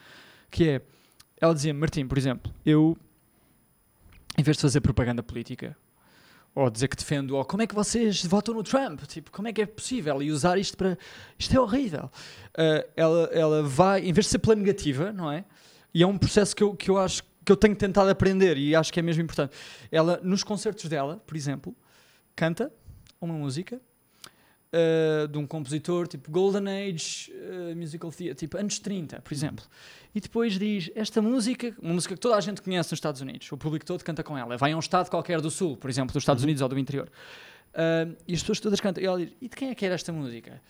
Que é, ela dizia Martim, por exemplo, eu, em vez de fazer propaganda política, ou dizer que defendo, ou como é que vocês votam no Trump, tipo, como é que é possível, e usar isto para, isto é horrível. Ah, ela, ela vai, em vez de ser pela negativa, não é? E é um processo que eu, que eu acho que eu tenho tentado aprender e acho que é mesmo importante. Ela, nos concertos dela, por exemplo, canta uma música uh, de um compositor tipo Golden Age uh, Musical Theatre, tipo anos 30, por exemplo. E depois diz: Esta música, uma música que toda a gente conhece nos Estados Unidos, o público todo canta com ela. Vai a um estado qualquer do sul, por exemplo, dos Estados Unidos ou do interior. Uh, e as pessoas todas cantam. E ela diz: E de quem é que era esta música?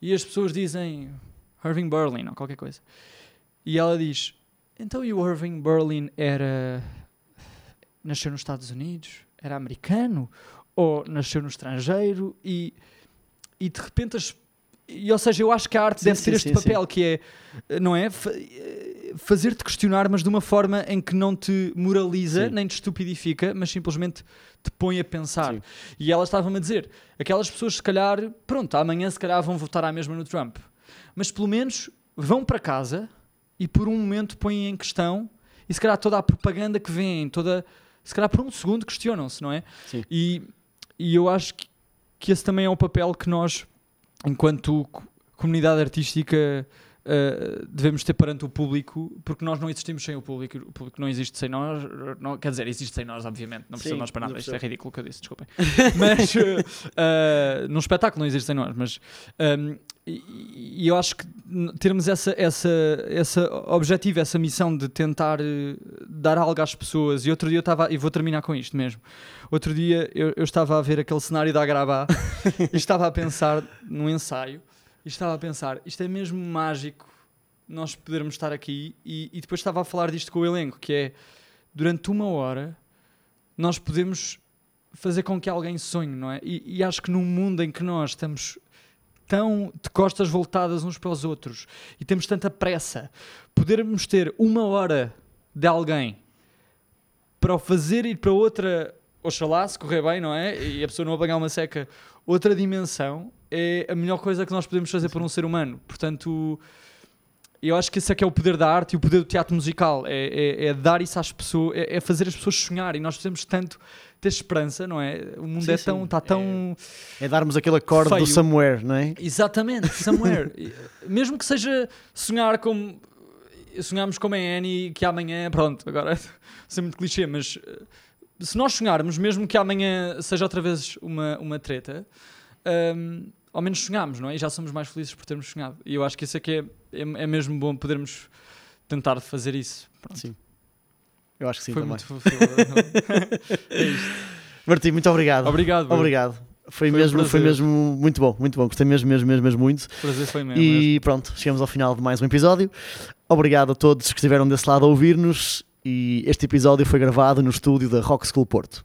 E as pessoas dizem Irving Berlin ou qualquer coisa. E ela diz: Então e o Irving Berlin era. nasceu nos Estados Unidos? Era americano? Ou nasceu no estrangeiro? E, e de repente as. E, ou seja, eu acho que a arte Sim, deve sim, ter este sim, papel que é, não é? Fa- Fazer-te questionar, mas de uma forma em que não te moraliza, nem te estupidifica, mas simplesmente te põe a pensar. E ela estava-me a dizer: aquelas pessoas, se calhar, pronto, amanhã se calhar vão votar à mesma no Trump, mas pelo menos vão para casa e por um momento põem em questão e se calhar toda a propaganda que vem, toda, se calhar por um segundo questionam-se, não é? Sim. E, e eu acho que, que esse também é o papel que nós, enquanto co- comunidade artística, uh, devemos ter perante o público, porque nós não existimos sem o público, o público não existe sem nós, não, quer dizer, existe sem nós, obviamente, não precisa nós para nada, isto é ridículo que eu disse, desculpem. <laughs> Mas uh, uh, num espetáculo não existe sem nós, mas um, e, e eu acho que termos essa, essa, essa objetivo, essa missão de tentar eh, dar algo às pessoas. E outro dia eu estava, e vou terminar com isto mesmo. Outro dia eu, eu estava a ver aquele cenário da Agrabá <laughs> e estava a pensar num ensaio e estava a pensar, isto é mesmo mágico nós podermos estar aqui e, e depois estava a falar disto com o elenco, que é durante uma hora nós podemos fazer com que alguém sonhe, não é? E, e acho que num mundo em que nós estamos tão de costas voltadas uns para os outros e temos tanta pressa, podermos ter uma hora de alguém para o fazer ir para outra, oxalá, se correr bem, não é? E a pessoa não apanhar uma seca, outra dimensão, é a melhor coisa que nós podemos fazer por um ser humano. Portanto, eu acho que esse é que é o poder da arte e o poder do teatro musical, é, é- é dar isso às pessoas, é, é fazer as pessoas sonharem. Nós precisamos tanto ter esperança, não é? O mundo Sim, é tão, está tão... É darmos aquele acorde do Feio. somewhere, não é? Exatamente, somewhere. <laughs> Mesmo que seja sonhar como. Sonharmos como a Annie, que amanhã. Pronto, agora <laughs> ser muito clichê, mas eh, se nós sonharmos, mesmo que amanhã seja outra vez uma, uma treta, hum, ao menos sonhamos, não é? E já somos mais felizes por termos sonhado. E eu acho que isso é que é, é, é mesmo bom podermos tentar fazer isso. Pronto. Sim. Eu acho que sim Foi também. muito fofo. <laughs> é isto. Martim, muito obrigado. Obrigado. Obrigado. Foi, Foi um mesmo, foi prazer. mesmo muito bom, muito bom. Gostei mesmo, mesmo, mesmo, mesmo muito. Prazer foi meu. E pronto, chegamos ao final de mais um episódio. Obrigado a todos que estiveram desse lado a ouvir-nos. E este episódio foi gravado no estúdio da Rock School Porto.